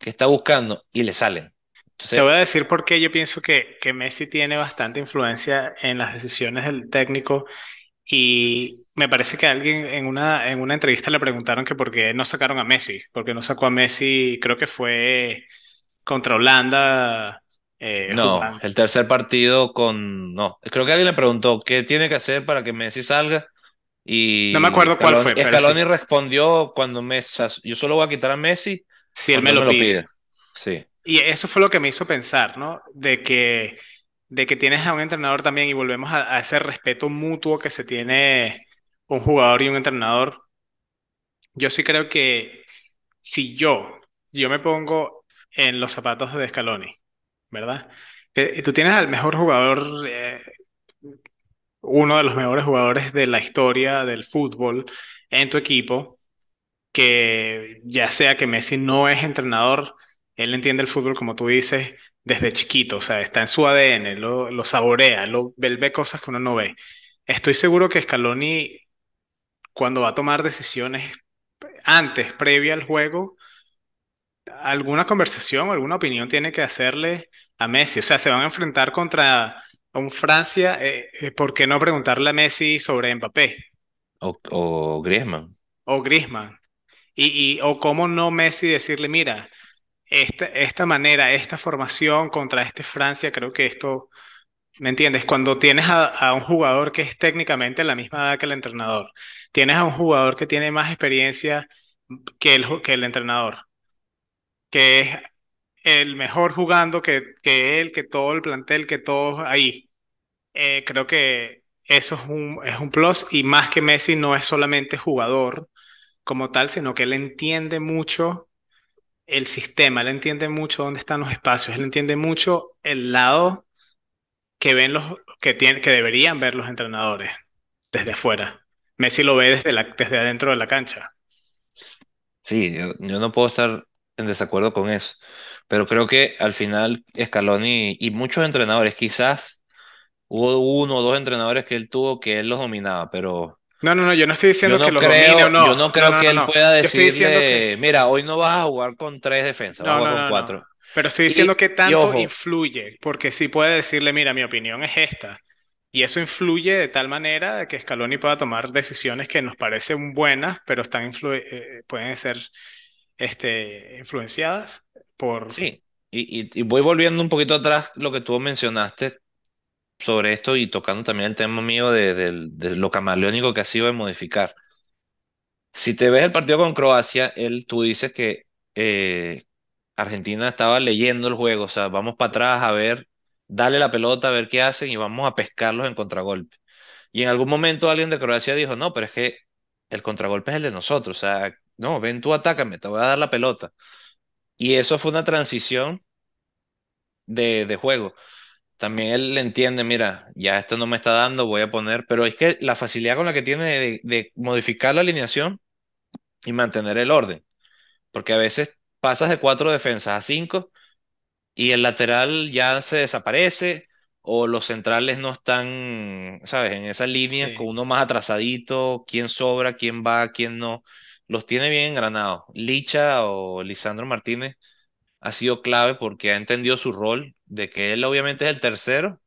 qué está buscando? Y le salen. Te voy a decir por qué yo pienso que, que Messi tiene bastante influencia en las decisiones del técnico y me parece que alguien en una, en una entrevista le preguntaron que por qué no sacaron a Messi, porque no sacó a Messi, creo que fue contra Holanda eh, no, jugando. el tercer partido con, no, creo que alguien le preguntó qué tiene que hacer para que Messi salga No me y acuerdo cuál fue, pero sí, respondió cuando Messi, yo solo voy a quitar a Messi si él me él me lo lo pide. pide. Sí. Y eso fue lo que me hizo pensar, ¿no? De que, de que tienes a un entrenador también y volvemos a, a ese respeto mutuo que se tiene un jugador y un entrenador. Yo sí creo que si yo, yo me pongo en los zapatos de Scaloni, ¿verdad? Que tú tienes al mejor jugador, eh, uno de los mejores jugadores de la historia del fútbol en tu equipo que ya sea que Messi no es entrenador, él entiende el fútbol, como tú dices, desde chiquito, o sea, está en su ADN, lo, lo saborea, lo, él ve cosas que uno no ve. Estoy seguro que Scaloni, cuando va a tomar decisiones antes, previa al juego, alguna conversación, alguna opinión tiene que hacerle a Messi. O sea, se van a enfrentar contra un Francia, eh, eh, ¿por qué no preguntarle a Messi sobre Mbappé O, o Griezmann. o Griezmann? Y, y, o cómo no Messi decirle, mira, esta, esta manera, esta formación contra este Francia, creo que esto, ¿me entiendes? Cuando tienes a, un jugador que es técnicamente la misma edad que el entrenador, tienes a un jugador que tiene más experiencia que el, que el entrenador, que es el mejor jugando que, que él, que todo el plantel, que todos ahí. Eh, creo que eso es un, es un plus y más que Messi no es solamente jugador como tal, sino que él entiende mucho el sistema, él entiende mucho dónde están los espacios, él entiende mucho el lado que ven los que tienen, que deberían ver los entrenadores desde afuera. Messi lo ve desde la, desde adentro de la cancha. Sí, yo, yo no puedo estar en desacuerdo con eso, pero creo que al final Scaloni y muchos entrenadores, quizás hubo uno o dos entrenadores que él tuvo que él los dominaba, pero No, no, no, yo no estoy diciendo que no los domine o creo, yo no. no No, creo no, que no, él no. pueda diciendo que decirle, mira, hoy no vas a jugar con tres defensas, vas a no, jugar no, con no, no. cuatro. Pero estoy diciendo Y, que tanto influye, porque sí puede decirle, mira, mi opinión es esta. Y eso influye de tal manera que Scaloni pueda tomar decisiones que nos parecen buenas, pero están eh, pueden ser este, influenciadas por... sí, y, y, y voy volviendo un poquito atrás lo que tú mencionaste sobre esto y tocando también el tema mío de, lo camaleónico que ha sido de modificar. Si te ves el partido con Croacia, él, tú dices que eh, Argentina estaba leyendo el juego, o sea, vamos para atrás a ver, dale la pelota a ver qué hacen y vamos a pescarlos en contragolpe. Y en algún momento alguien de Croacia dijo, no, pero es que el contragolpe es el de nosotros, o sea, no, ven tú atácame, te voy a dar la pelota. Y eso fue una transición de juego. También él entiende, mira, ya esto no me está dando, voy a poner, pero es que la facilidad con la que tiene de de modificar la alineación y mantener el orden. Porque a veces pasas de cuatro defensas a cinco y el lateral ya se desaparece o los centrales no están, ¿sabes? En esa línea con uno más atrasadito, quién sobra, quién va, quién no. Los tiene bien engranados. Licha o Lisandro Martínez ha sido clave porque ha entendido su rol de que él obviamente es el tercero,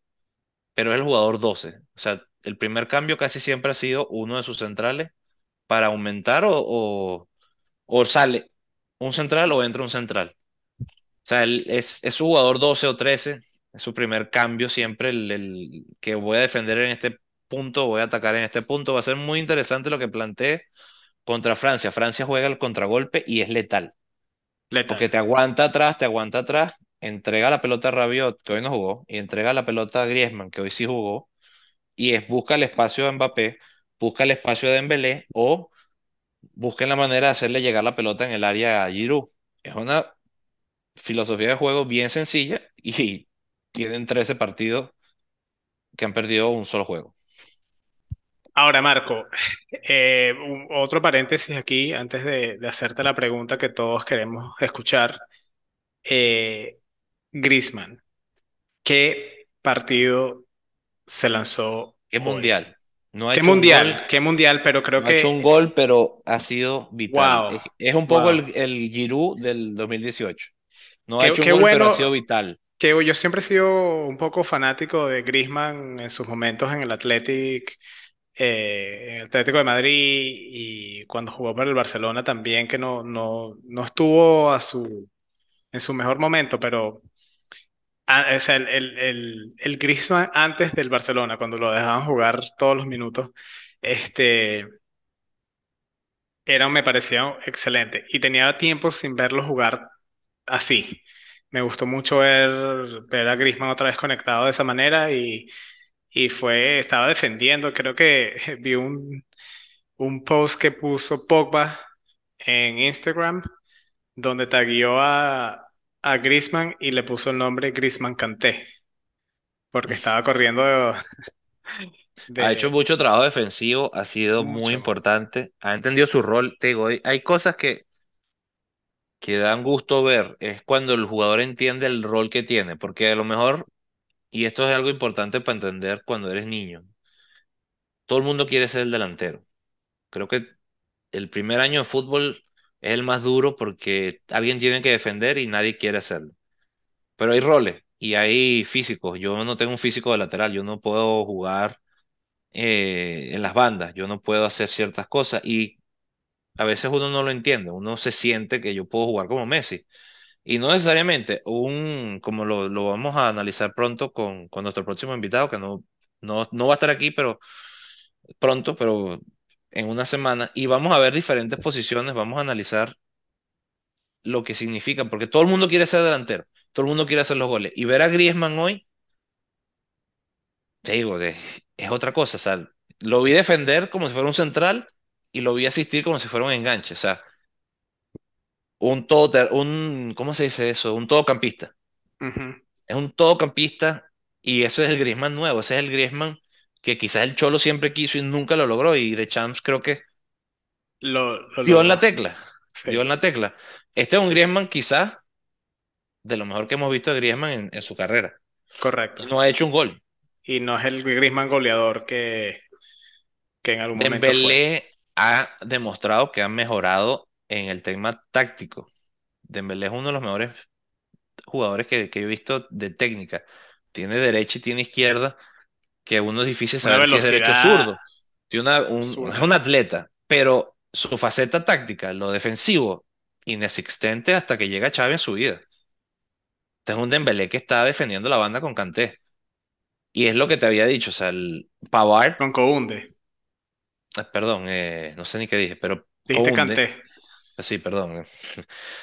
pero es el jugador 12. O sea, el primer cambio casi siempre ha sido uno de sus centrales para aumentar o, o o sale un central o entra un central. O sea, él es, es su jugador 12 o 13, es su primer cambio siempre, el, el que voy a defender en este punto, voy a atacar en este punto. Va a ser muy interesante lo que plantee contra Francia. Francia juega el contragolpe y es letal. Letal. porque te aguanta atrás, te aguanta atrás, entrega la pelota a Rabiot, que hoy no jugó, y entrega la pelota a Griezmann, que hoy sí jugó, y es busca el espacio a Mbappé, busca el espacio de Dembélé, o busquen la manera de hacerle llegar la pelota en el área a Giroud. Es una filosofía de juego bien sencilla y tienen 13 partidos que han perdido un solo juego. Ahora, Marco, eh, otro paréntesis aquí antes de, de hacerte la pregunta que todos queremos escuchar. Eh, Griezmann, ¿qué partido se lanzó ¿Qué hoy? mundial? No ha ¿Qué hecho gol, mundial? ¿Qué mundial? Pero creo no ha hecho un que, gol, pero ha sido vital. wow, Es, es un poco wow. el, el Giroud del 2018. No ha Qué, hecho un gol, pero ha bueno sido vital. que yo siempre he sido un poco fanático de Griezmann en sus momentos en el Athletic, eh, en el Atlético de Madrid y cuando jugó para el Barcelona también, que no, no, no estuvo a su, en su mejor momento, pero ah, o sea, el, el, el, el Griezmann antes del Barcelona, cuando lo dejaban jugar todos los minutos, este, era, me parecía excelente y tenía tiempo sin verlo jugar así. Me gustó mucho ver, ver a Griezmann otra vez conectado de esa manera y, y fue, estaba defendiendo. Creo que vi un, un post que puso Pogba en Instagram donde taguió a, a Griezmann y le puso el nombre Griezmann Kanté porque estaba corriendo de, Ha hecho mucho trabajo defensivo, ha sido muy importante, ha entendido su rol. Te digo, hay cosas que, que dan gusto ver, es cuando el jugador entiende el rol que tiene, porque a lo mejor, y esto es algo importante para entender cuando eres niño, todo el mundo quiere ser el delantero. Creo que el primer año de fútbol es el más duro porque alguien tiene que defender y nadie quiere hacerlo. Pero hay roles y hay físicos. Yo no tengo un físico de lateral, yo no puedo jugar eh, en las bandas, yo no puedo hacer ciertas cosas y a veces uno no lo entiende, uno se siente que yo puedo jugar como Messi. Y no necesariamente un, como lo, lo vamos a analizar pronto con, con nuestro próximo invitado, que no, no, no va a estar aquí, pero pronto, pero en una semana, y vamos a ver diferentes posiciones, vamos a analizar lo que significa, porque todo el mundo quiere ser delantero, todo el mundo quiere hacer los goles. Y ver a Griezmann hoy, te digo, es otra cosa. O sea, lo vi defender como si fuera un central y lo vi asistir como si fuera un enganche. O sea, un todo, un, ¿cómo se dice eso? Un todocampista. Ujú. Es un todocampista y ese es el Griezmann nuevo, ese es el Griezmann que quizás el Cholo siempre quiso y nunca lo logró. Y de Champs creo que Lo, lo dio en la tecla, dio en la tecla. Este es un Griezmann quizás de lo mejor que hemos visto de Griezmann en en su carrera. correcto. No ha hecho un gol. Y no es el Griezmann goleador que, que en algún momento fue. Dembélé ha demostrado que ha mejorado en el tema táctico. Dembélé es uno de los mejores jugadores que, que he visto de técnica. Tiene derecha y tiene izquierda, que uno es difícil Una saber si es derecho zurdo. Una- un- es un atleta, pero su faceta táctica, lo defensivo, inexistente hasta que llega Xavi en su vida. Este es un Dembélé que está defendiendo la banda con Kanté. Y es lo que te había dicho, o sea, el Pavard, Con Kounde. eh, perdón, eh, no sé ni qué dije, pero Dijiste Koundé, Kanté. sí, perdón,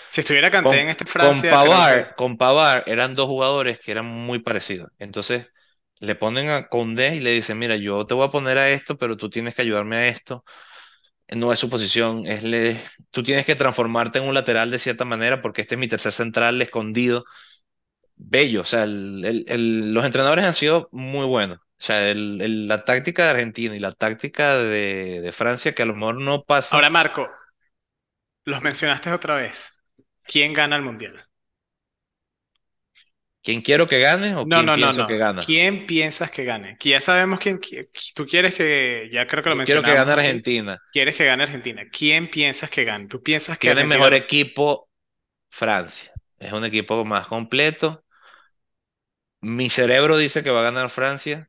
Si estuviera Kanté Con, en este con Francia, creo que... Pavard, con Pavard eran dos jugadores que eran muy parecidos. Entonces le ponen a Koundé y le dicen, mira, yo te voy a poner a esto, pero tú tienes que ayudarme a esto. No es su posición, es le... tú tienes que transformarte en un lateral de cierta manera porque este es mi tercer central escondido. Bello, o sea, los entrenadores han sido muy buenos. O sea, la táctica de Argentina y la táctica de, de Francia, que a lo mejor no pasa. Ahora, Marco, los mencionaste otra vez. ¿Quién gana el Mundial? ¿Quién quiero que gane o No, quién no, no, pienso que no. gana? ¿Quién piensas que gane? Que ya sabemos quién... qui- Tú quieres que... Ya creo que lo Yo quiero que gane mencionamos. Argentina. Quieres que gane Argentina. ¿Quién piensas que gane? ¿Tú piensas que Tiene Argentina... mejor equipo Francia. Es un equipo más completo. Mi cerebro dice que va a ganar Francia.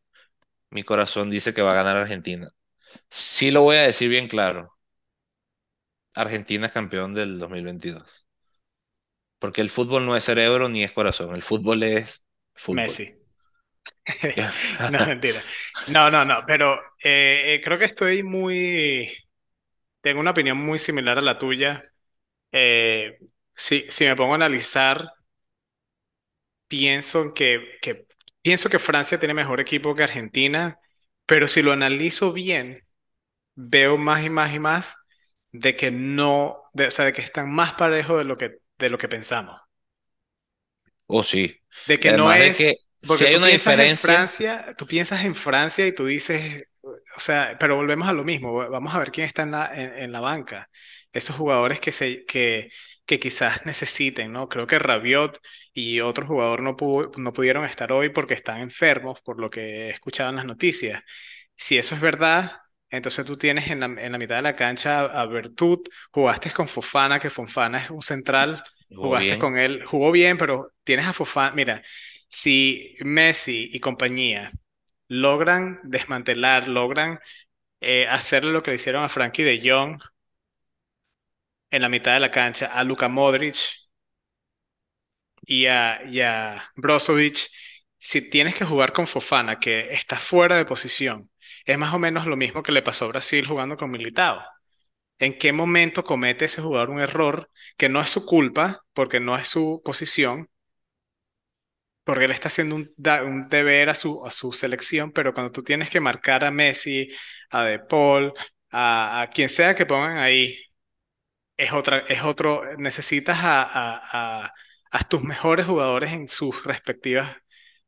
Mi corazón dice que va a ganar Argentina. Sí lo voy a decir bien claro. Argentina es campeón del 2022. Porque el fútbol no es cerebro ni es corazón. El fútbol es fútbol. Messi. No, mentira. No, no, no, pero eh, eh, creo que estoy muy, tengo una opinión muy similar a la tuya. Eh, si, si me pongo a analizar, pienso que, que, pienso que Francia tiene mejor equipo que Argentina, pero si lo analizo bien, veo más y más y más de que no, de, o sea, de que están más parejos de lo que, de lo que pensamos. Oh, sí. De que no además es, que si porque hay tú una piensas en diferencia, Francia, tú piensas en Francia y tú dices, o sea, pero volvemos a lo mismo, vamos a ver quién está en la, en, en la banca. Esos jugadores que, se, que, que quizás necesiten, ¿no? Creo que Rabiot y otro jugador no, pudo- no pudieron estar hoy porque están enfermos, por lo que he escuchado en las noticias. Si eso es verdad, entonces tú tienes en la, en la mitad de la cancha a, a jugaste con Fofana, que Fofana es un central jugó Jugaste bien. con él, jugó bien, pero tienes a Fofana. Mira, si Messi y compañía logran desmantelar, logran eh, hacerle lo que le hicieron a Frankie de Jong en la mitad de la cancha, a Luka Modric y a, y a Brozovic, si tienes que jugar con Fofana, que está fuera de posición, es más o menos lo mismo que le pasó a Brasil jugando con Militao. ¿En qué momento comete ese jugador un error que no es su culpa, porque no es su posición? porque él está haciendo un, deber a su, a su selección, pero cuando tú tienes que marcar a Messi, a De Paul, a, a quien sea que pongan ahí, es otra, es otro, necesitas a, a, a, tus mejores jugadores en sus respectivas,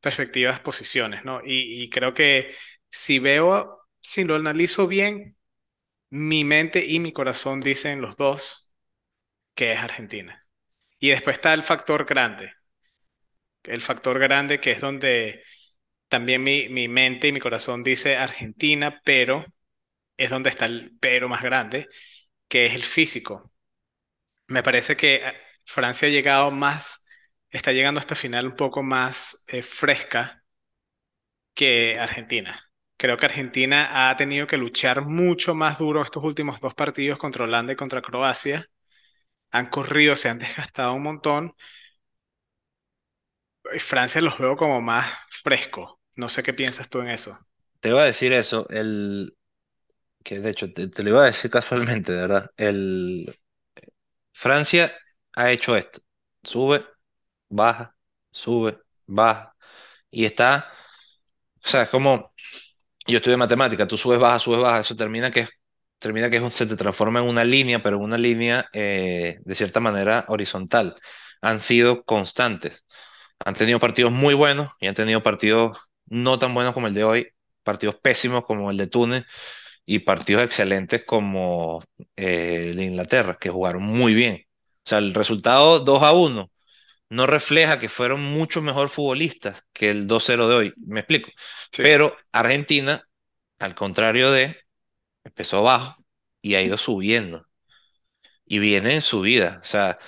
respectivas posiciones, ¿no? Y creo que si veo, si lo analizo bien, mi mente y mi corazón dicen los dos que es Argentina. Y después está el factor grande, el factor grande que es donde También mi, mi mente y mi corazón dice Argentina, pero es donde está el pero más grande, que es el físico. Me parece que eh, Francia ha llegado más, está llegando a esta final un poco más eh, fresca que Argentina. Creo que Argentina ha tenido que luchar mucho más duro estos últimos dos partidos contra Holanda y contra Croacia. Han corrido, se han desgastado un montón. Francia los veo como más frescos. No sé qué piensas tú en eso. Te iba a decir eso, el que de hecho te, te lo iba a decir casualmente, verdad. El Francia ha hecho esto. Sube, baja, sube, baja. Y está, o sea, es como yo estudio matemática, tú subes, baja, subes, baja, eso termina que termina que se te transforma en una línea, pero en una línea eh, de cierta manera horizontal. Han sido constantes. Han tenido partidos muy buenos y han tenido partidos no tan buenos como el de hoy, partidos pésimos como el de Túnez y partidos excelentes como eh, el de Inglaterra, que jugaron muy bien. O sea, el resultado 2 a uno no refleja que fueron mucho mejor futbolistas que el 2-0 de hoy. Me explico. Sí, Pero Argentina, al contrario de, empezó bajo y ha ido subiendo. Y viene en subida. O sea,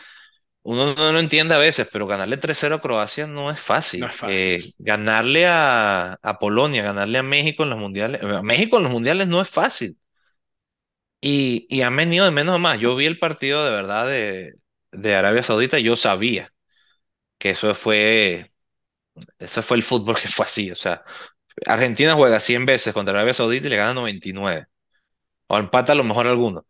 uno no lo entiende a veces, pero ganarle 3-0 a Croacia no es no fácil. es fácil. Eh, ganarle a, a Polonia, ganarle a México en los mundiales. A México en los mundiales no es fácil. Y, y han venido de menos a más. Yo vi el partido de verdad de, de Arabia Saudita y yo sabía que eso fue, eso fue el fútbol que fue así. O sea, Argentina juega 100 veces contra Arabia Saudita y le gana 99. O empata a lo mejor alguno.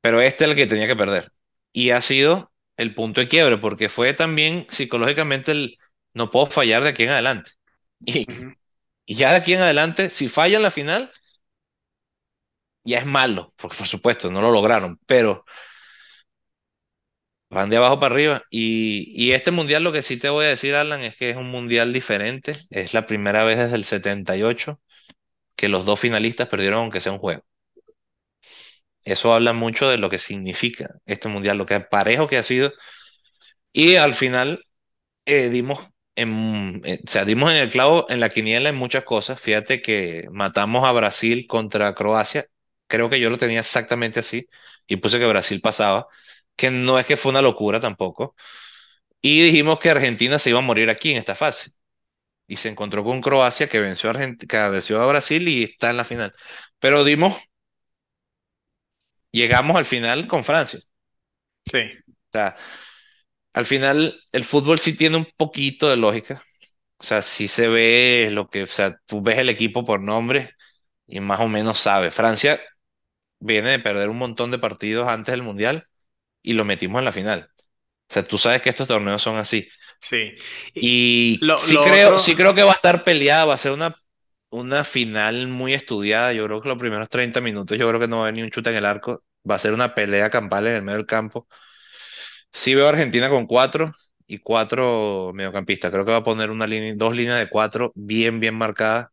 Pero este es el que tenía que perder. Y ha sido el punto de quiebre porque fue también psicológicamente el no puedo fallar de aquí en adelante. Y, y ya de aquí en adelante, si falla en la final, ya es malo, porque por supuesto no lo lograron, pero van de abajo para arriba. Y, este mundial, lo que sí te voy a decir, Alan, es que es un mundial diferente. Es la primera vez desde el 78 que los dos finalistas perdieron aunque sea un juego. Eso habla mucho de lo que significa este mundial, lo que parejo que ha sido. Y al final eh, dimos en, eh, dimos en el clavo en la quiniela en muchas cosas. Fíjate que matamos a Brasil contra Croacia. Creo que yo lo tenía exactamente así y puse que Brasil pasaba, que no es que fue una locura tampoco. Y dijimos que Argentina se iba a morir aquí en esta fase. Y se encontró con Croacia que venció a, Argent- que venció a Brasil y está en la final. Pero dimos, llegamos al final con Francia. Sí, O sea, al final el fútbol sí tiene un poquito de lógica. O sea, sí se ve lo que, o sea, tú ves el equipo por nombre y más o menos sabes. Francia viene de perder un montón de partidos antes del Mundial y lo metimos en la final. O sea, tú sabes que estos torneos son así. Sí. Y Y lo, sí lo creo, otro, sí creo que va a estar peleada, va a ser una, una final muy estudiada. Yo creo que los primeros 30 minutos, yo creo que no va a haber ni un chute en el arco. Va a ser una pelea campal en el medio del campo. Sí veo a Argentina con cuatro y cuatro mediocampistas. Creo que va a poner una línea, dos líneas de cuatro bien, bien marcadas.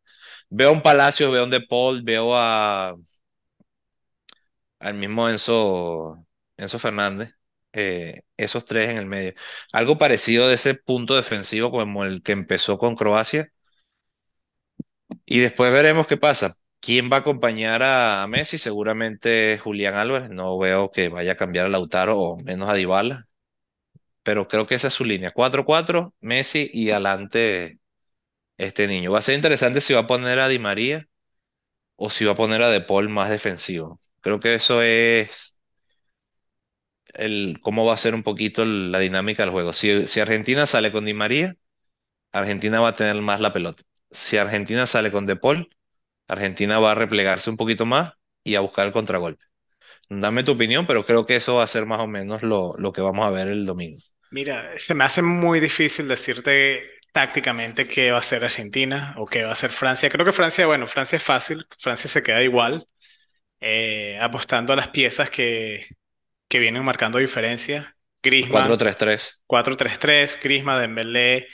Veo a un Palacios, veo a un De Paul, veo a, al mismo Enzo, Enzo Fernández. eh, esos tres en el medio. Algo parecido de ese punto defensivo como el que empezó con Croacia. Y después veremos qué pasa. ¿Quién va a acompañar a Messi? Seguramente Julián Álvarez. No veo que vaya a cambiar a Lautaro o menos a Dybala. pero creo que esa es su línea. cuatro cuatro Messi y adelante este niño. Va a ser interesante si va a poner a Di María o si va a poner a De Paul más defensivo. Creo que eso es el cómo va a ser un poquito la dinámica del juego. Si, Argentina sale con Di María, Argentina va a tener más la pelota. Si Argentina sale con De Paul, Argentina va a replegarse un poquito más y a buscar el contragolpe. Dame tu opinión, pero creo que eso va a ser más o menos lo, lo que vamos a ver el domingo. mira, se me hace muy difícil decirte tácticamente qué va a ser Argentina o qué va a ser Francia. Creo que Francia, bueno, Francia es fácil, Francia se queda igual, eh, apostando a las piezas que, que vienen marcando diferencia. cuatro Griezmann, tres tres cuatro tres tres Griezmann, Dembélé,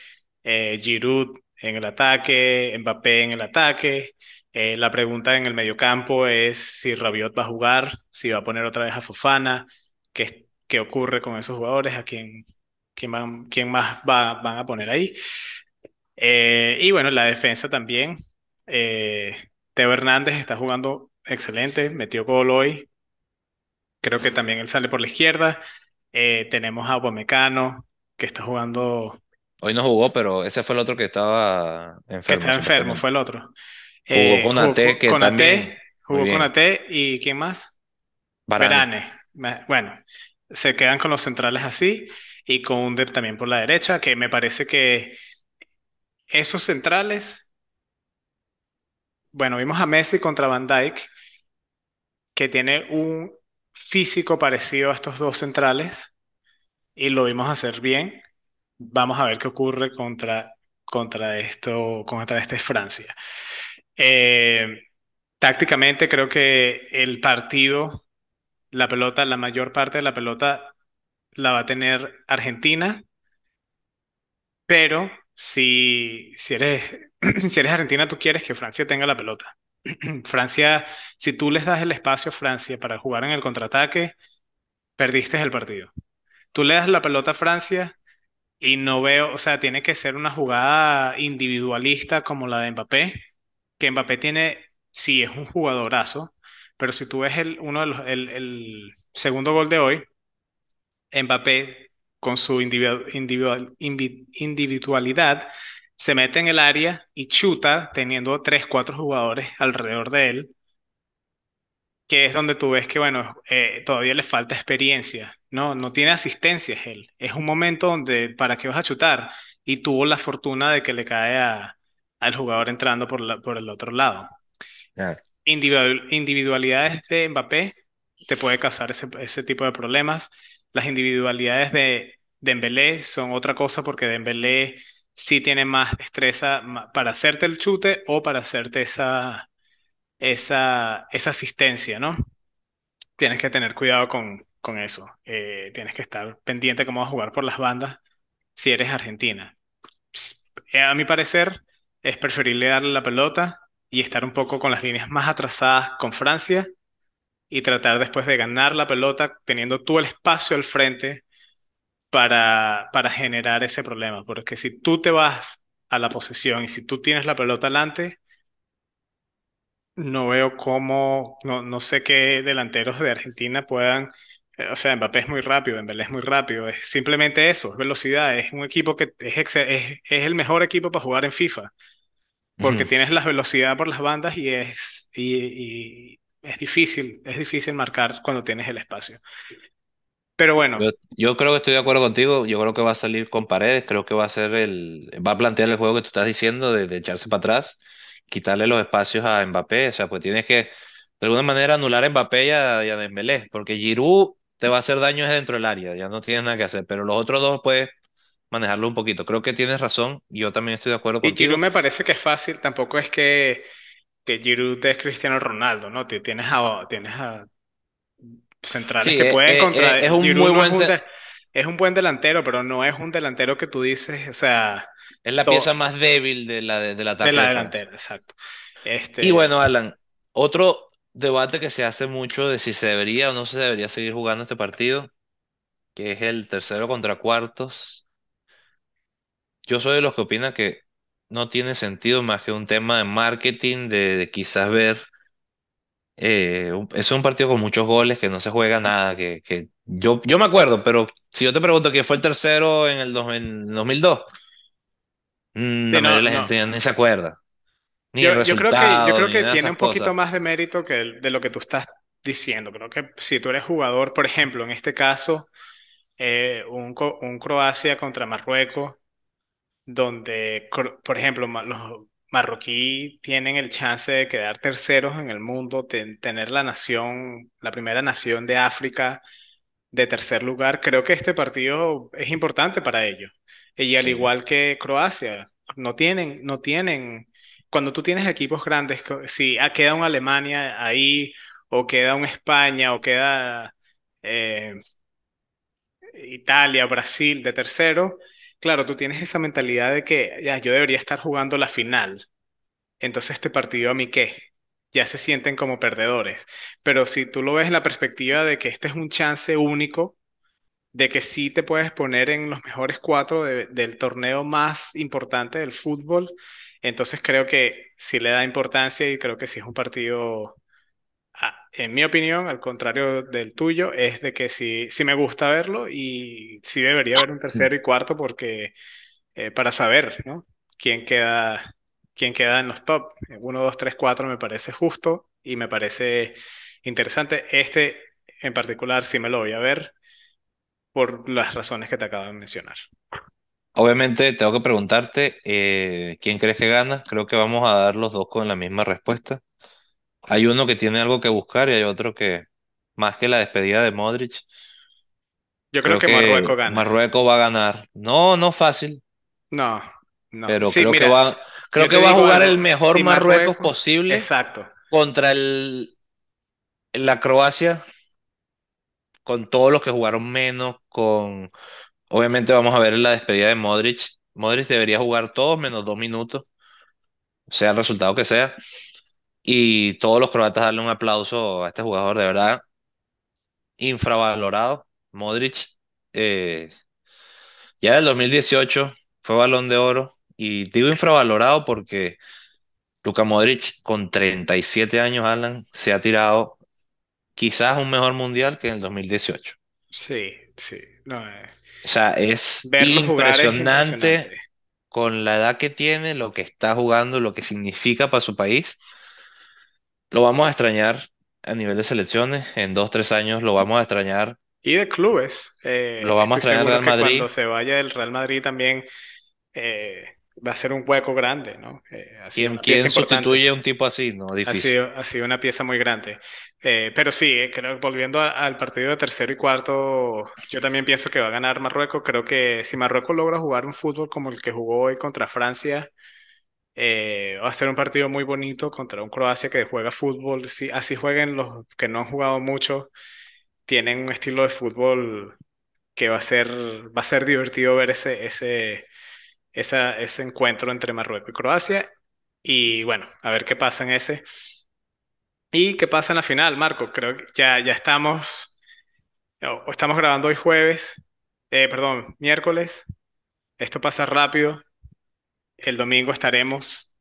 eh, Giroud en el ataque, Mbappé en el ataque. Eh, la pregunta en el mediocampo es si Rabiot va a jugar, si va a poner otra vez a Fofana, qué, qué ocurre con esos jugadores, a quién, quién, van- quién más va- van a poner ahí. Eh, y bueno, la defensa también. Eh, Teo Hernández está jugando excelente, metió gol hoy. Creo que también él sale por la izquierda. Eh, tenemos a Upamecano, que está jugando Hoy no jugó, pero ese fue el otro que estaba que enfermo, estaba enfermo, fue el otro. Jugó Eh, con AT, que con también, AT, jugó con. AT y ¿quién más? Verane. Bueno, se quedan con los centrales así y con Under también por la derecha, que me parece que esos centrales, bueno, vimos a Messi contra Van Dijk, que tiene un físico parecido a estos dos centrales y lo vimos hacer bien. Vamos a ver qué ocurre contra, contra esto, contra este Francia. Eh, tácticamente creo que el partido, la pelota, la mayor parte de la pelota la va a tener Argentina, pero si, si eres, si eres Argentina, tú quieres que Francia tenga la pelota. Francia, si tú les das el espacio a Francia para jugar en el contraataque, perdiste el partido. Tú le das la pelota a Francia y no veo, o sea, tiene que ser una jugada individualista como la de Mbappé, que Mbappé tiene, sí, es un jugadorazo, pero si tú ves el, uno de los, el, el segundo gol de hoy, Mbappé con su individual, individual- individualidad se mete en el área y chuta teniendo tres, cuatro jugadores alrededor de él, que es donde tú ves que, bueno, eh, todavía le falta experiencia, ¿no? No tiene asistencias él. Es un momento donde, ¿para qué vas a chutar? Y tuvo la fortuna de que le cae a, al jugador entrando por, la- por el otro lado. Individual- individualidades de Mbappé te puede causar ese, ese tipo de problemas. Las individualidades de Dembélé son otra cosa porque Dembélé sí tiene más destreza para hacerte el chute o para hacerte esa, esa, esa asistencia, ¿no? Tienes que tener cuidado con, con eso. Eh, tienes que estar pendiente cómo vas a jugar por las bandas si eres Argentina. Eh, A mi parecer, es preferible darle la pelota y estar un poco con las líneas más atrasadas con Francia y tratar después de ganar la pelota teniendo tú el espacio al frente para, para generar ese problema. Porque si tú te vas a la posesión y si tú tienes la pelota adelante, no veo cómo, no, no sé qué delanteros de Argentina puedan, eh, o sea, Mbappé es muy rápido, Dembélé es muy rápido, es simplemente eso, es velocidad, es un equipo que es, es, es el mejor equipo para jugar en FIFA, porque tienes la velocidad por las bandas y es, y, y es difícil, es difícil marcar cuando tienes el espacio. Pero bueno, Yo, yo creo que estoy de acuerdo contigo. Yo creo que va a salir con paredes. Creo que va a ser el, va a plantear el juego que tú estás diciendo de, de echarse para atrás, quitarle los espacios a Mbappé. O sea, pues tienes que de alguna manera anular a Mbappé y a, y a Dembélé, porque Giroud te va a hacer daño dentro del área, ya no tienes nada que hacer, pero los otros dos puedes manejarlo un poquito. Creo que tienes razón, yo también estoy de acuerdo Y Giroud contigo. me parece que es fácil, tampoco es que, que Giroud es Cristiano Ronaldo, ¿no? Ti- Tienes a, tienes a centrales Sí, que eh, pueden eh, eh, es un muy es buen, un, ce- de- es un buen delantero, pero no es un delantero que tú dices, o sea, es la pieza más débil de la, de la de Francia. delantera, exacto. Y Este, bueno, Alan, otro debate que se hace mucho de si se debería o no se debería seguir jugando este partido, que es el tercero contra cuartos. Yo soy de los que opinan que no tiene sentido más que un tema de marketing, de, de quizás ver, eh, un- es un partido con muchos goles, que no se juega nada, que, que yo, yo me acuerdo, pero si yo te pregunto quién fue el tercero en el, dos- en 2002, mm, sí, la mayoría no, de la no. gente ya ni se acuerda, ni el Yo, yo creo que, yo resultado, creo ni que nada de tiene esas un poquito cosas. más de mérito que el- de lo que tú estás diciendo. Creo que si tú eres jugador, por ejemplo, en este caso, eh, un, co- un Croacia contra Marruecos, donde, cro- por ejemplo, ma- los marroquí tienen el chance de quedar terceros en el mundo, de tener la nación, la primera nación de África de tercer lugar. Creo que este partido es importante para ellos. Y al Sí, igual que Croacia, no tienen, no tienen, cuando tú tienes equipos grandes, si queda un Alemania ahí, o queda un España, o queda eh, Italia, Brasil de tercero, claro, tú tienes esa mentalidad de que ya, yo debería estar jugando la final. Entonces este partido a mí qué? Ya se sienten como perdedores. Pero si tú lo ves en la perspectiva de que este es un chance único, de que sí te puedes poner en los mejores cuatro de- del torneo más importante del fútbol, entonces creo que sí le da importancia y creo que sí es un partido, en mi opinión, al contrario del tuyo, es de que sí, sí me gusta verlo y sí debería haber un tercero y cuarto porque eh, para saber, ¿no? quién queda, quién queda en los top. Uno, dos, tres, cuatro me parece justo y me parece interesante. Este en particular sí me lo voy a ver por las razones que te acabo de mencionar. obviamente tengo que preguntarte, eh, ¿quién crees que gana? Creo que vamos a dar los dos con la misma respuesta. Hay uno que tiene algo que buscar y hay otro que, más que la despedida de Modric, Yo creo creo que Marruecos gana. Marruecos va a ganar. No, no fácil, No, no. pero Sí, creo que mira, va, creo yo que te va a digo jugar algo. el mejor Si Marruecos Marruecos, posible exacto. contra el, la Croacia, con todos los que jugaron menos, con, obviamente vamos a ver la despedida de Modric. Modric debería jugar todos menos dos minutos, sea el resultado que sea. Y todos los croatas darle un aplauso a este jugador, de verdad, infravalorado. Modric, eh, ya del 2018 fue Balón de Oro. Y digo infravalorado porque Luka Modric, con 37 años, Alan, se ha tirado quizás un mejor mundial que en el 2018. Sí, sí. No, eh, O sea, es impresionante. con la edad que tiene, lo que está jugando, lo que significa para su país. Lo vamos a extrañar a nivel de selecciones. En dos, tres años lo vamos a extrañar. Y de clubes, eh, Lo vamos a extrañar Real que cuando Madrid. se vaya del Real Madrid también eh, va a ser un hueco grande, ¿no? Eh, ha sido ¿Quién, quién sustituye a un tipo así? No, Ha sido, ha sido una pieza muy grande. Eh, pero sí, creo, volviendo a- al partido de tercero y cuarto, yo también pienso que va a ganar Marruecos. Creo que si Marruecos logra jugar un fútbol como el que jugó hoy contra Francia, eh, va a ser un partido muy bonito contra un Croacia que juega fútbol. Sí, así jueguen los que no han jugado mucho, tienen un estilo de fútbol que va a ser, va a ser divertido ver ese, ese, esa- ese encuentro entre Marruecos y Croacia. Y bueno, a ver qué pasa en ese. ¿Y qué pasa en la final, Marco? Creo que ya, ya estamos, estamos grabando hoy jueves, eh, perdón, miércoles. Esto pasa rápido. El domingo estaremos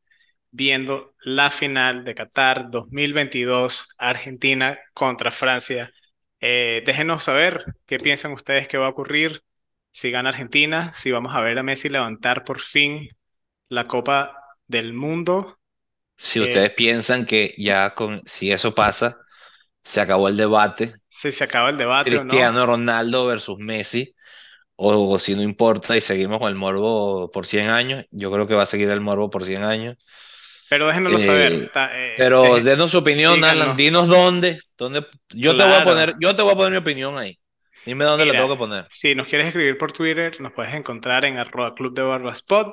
viendo la final de Qatar 2022, Argentina contra Francia. Eh, déjenos saber qué piensan ustedes que va a ocurrir si gana Argentina, si vamos a ver a Messi levantar por fin la Copa del Mundo. Si Eh, ustedes piensan que ya con, si eso pasa, se acabó el debate, si se acaba el debate o no. Cristiano Ronaldo versus Messi, o, si no importa y seguimos con el morbo por 100 años, yo creo que va a seguir el morbo por 100 años. Pero déjenoslo saber. Eh, Está, eh, pero deje- denos su opinión, Alan, dinos dónde, dónde. Yo te voy a Claro. poner, yo te voy a poner mi opinión ahí. Dime dónde Mira, tengo que poner. si nos quieres escribir por Twitter, nos puedes encontrar en arroba Club de Barbas Pod.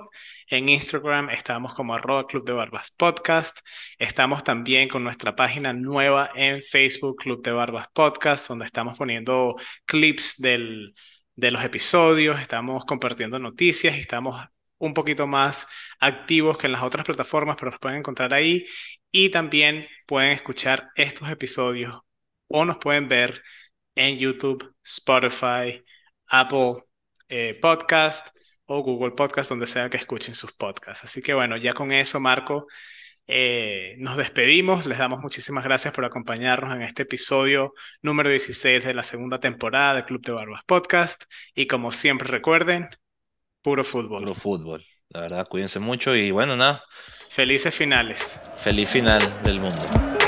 En Instagram estamos como arroba Club de Barbas Podcast. Estamos también con nuestra página nueva en Facebook, Club de Barbas Podcast, donde estamos poniendo clips del, de los episodios, estamos compartiendo noticias estamos un poquito más activos que en las otras plataformas, pero nos pueden encontrar ahí. Y también pueden escuchar estos episodios o nos pueden ver en YouTube, Spotify, Apple eh, Podcast o Google Podcast, donde sea que escuchen sus podcasts. Así que bueno, ya con eso, Marco, eh, nos despedimos. Les damos muchísimas gracias por acompañarnos en este episodio número 16 de la segunda temporada de Club de Barbas Podcast. Y como siempre recuerden, puro fútbol. Puro fútbol. La verdad, cuídense mucho y bueno, nada. Felices finales. Feliz final del mundo.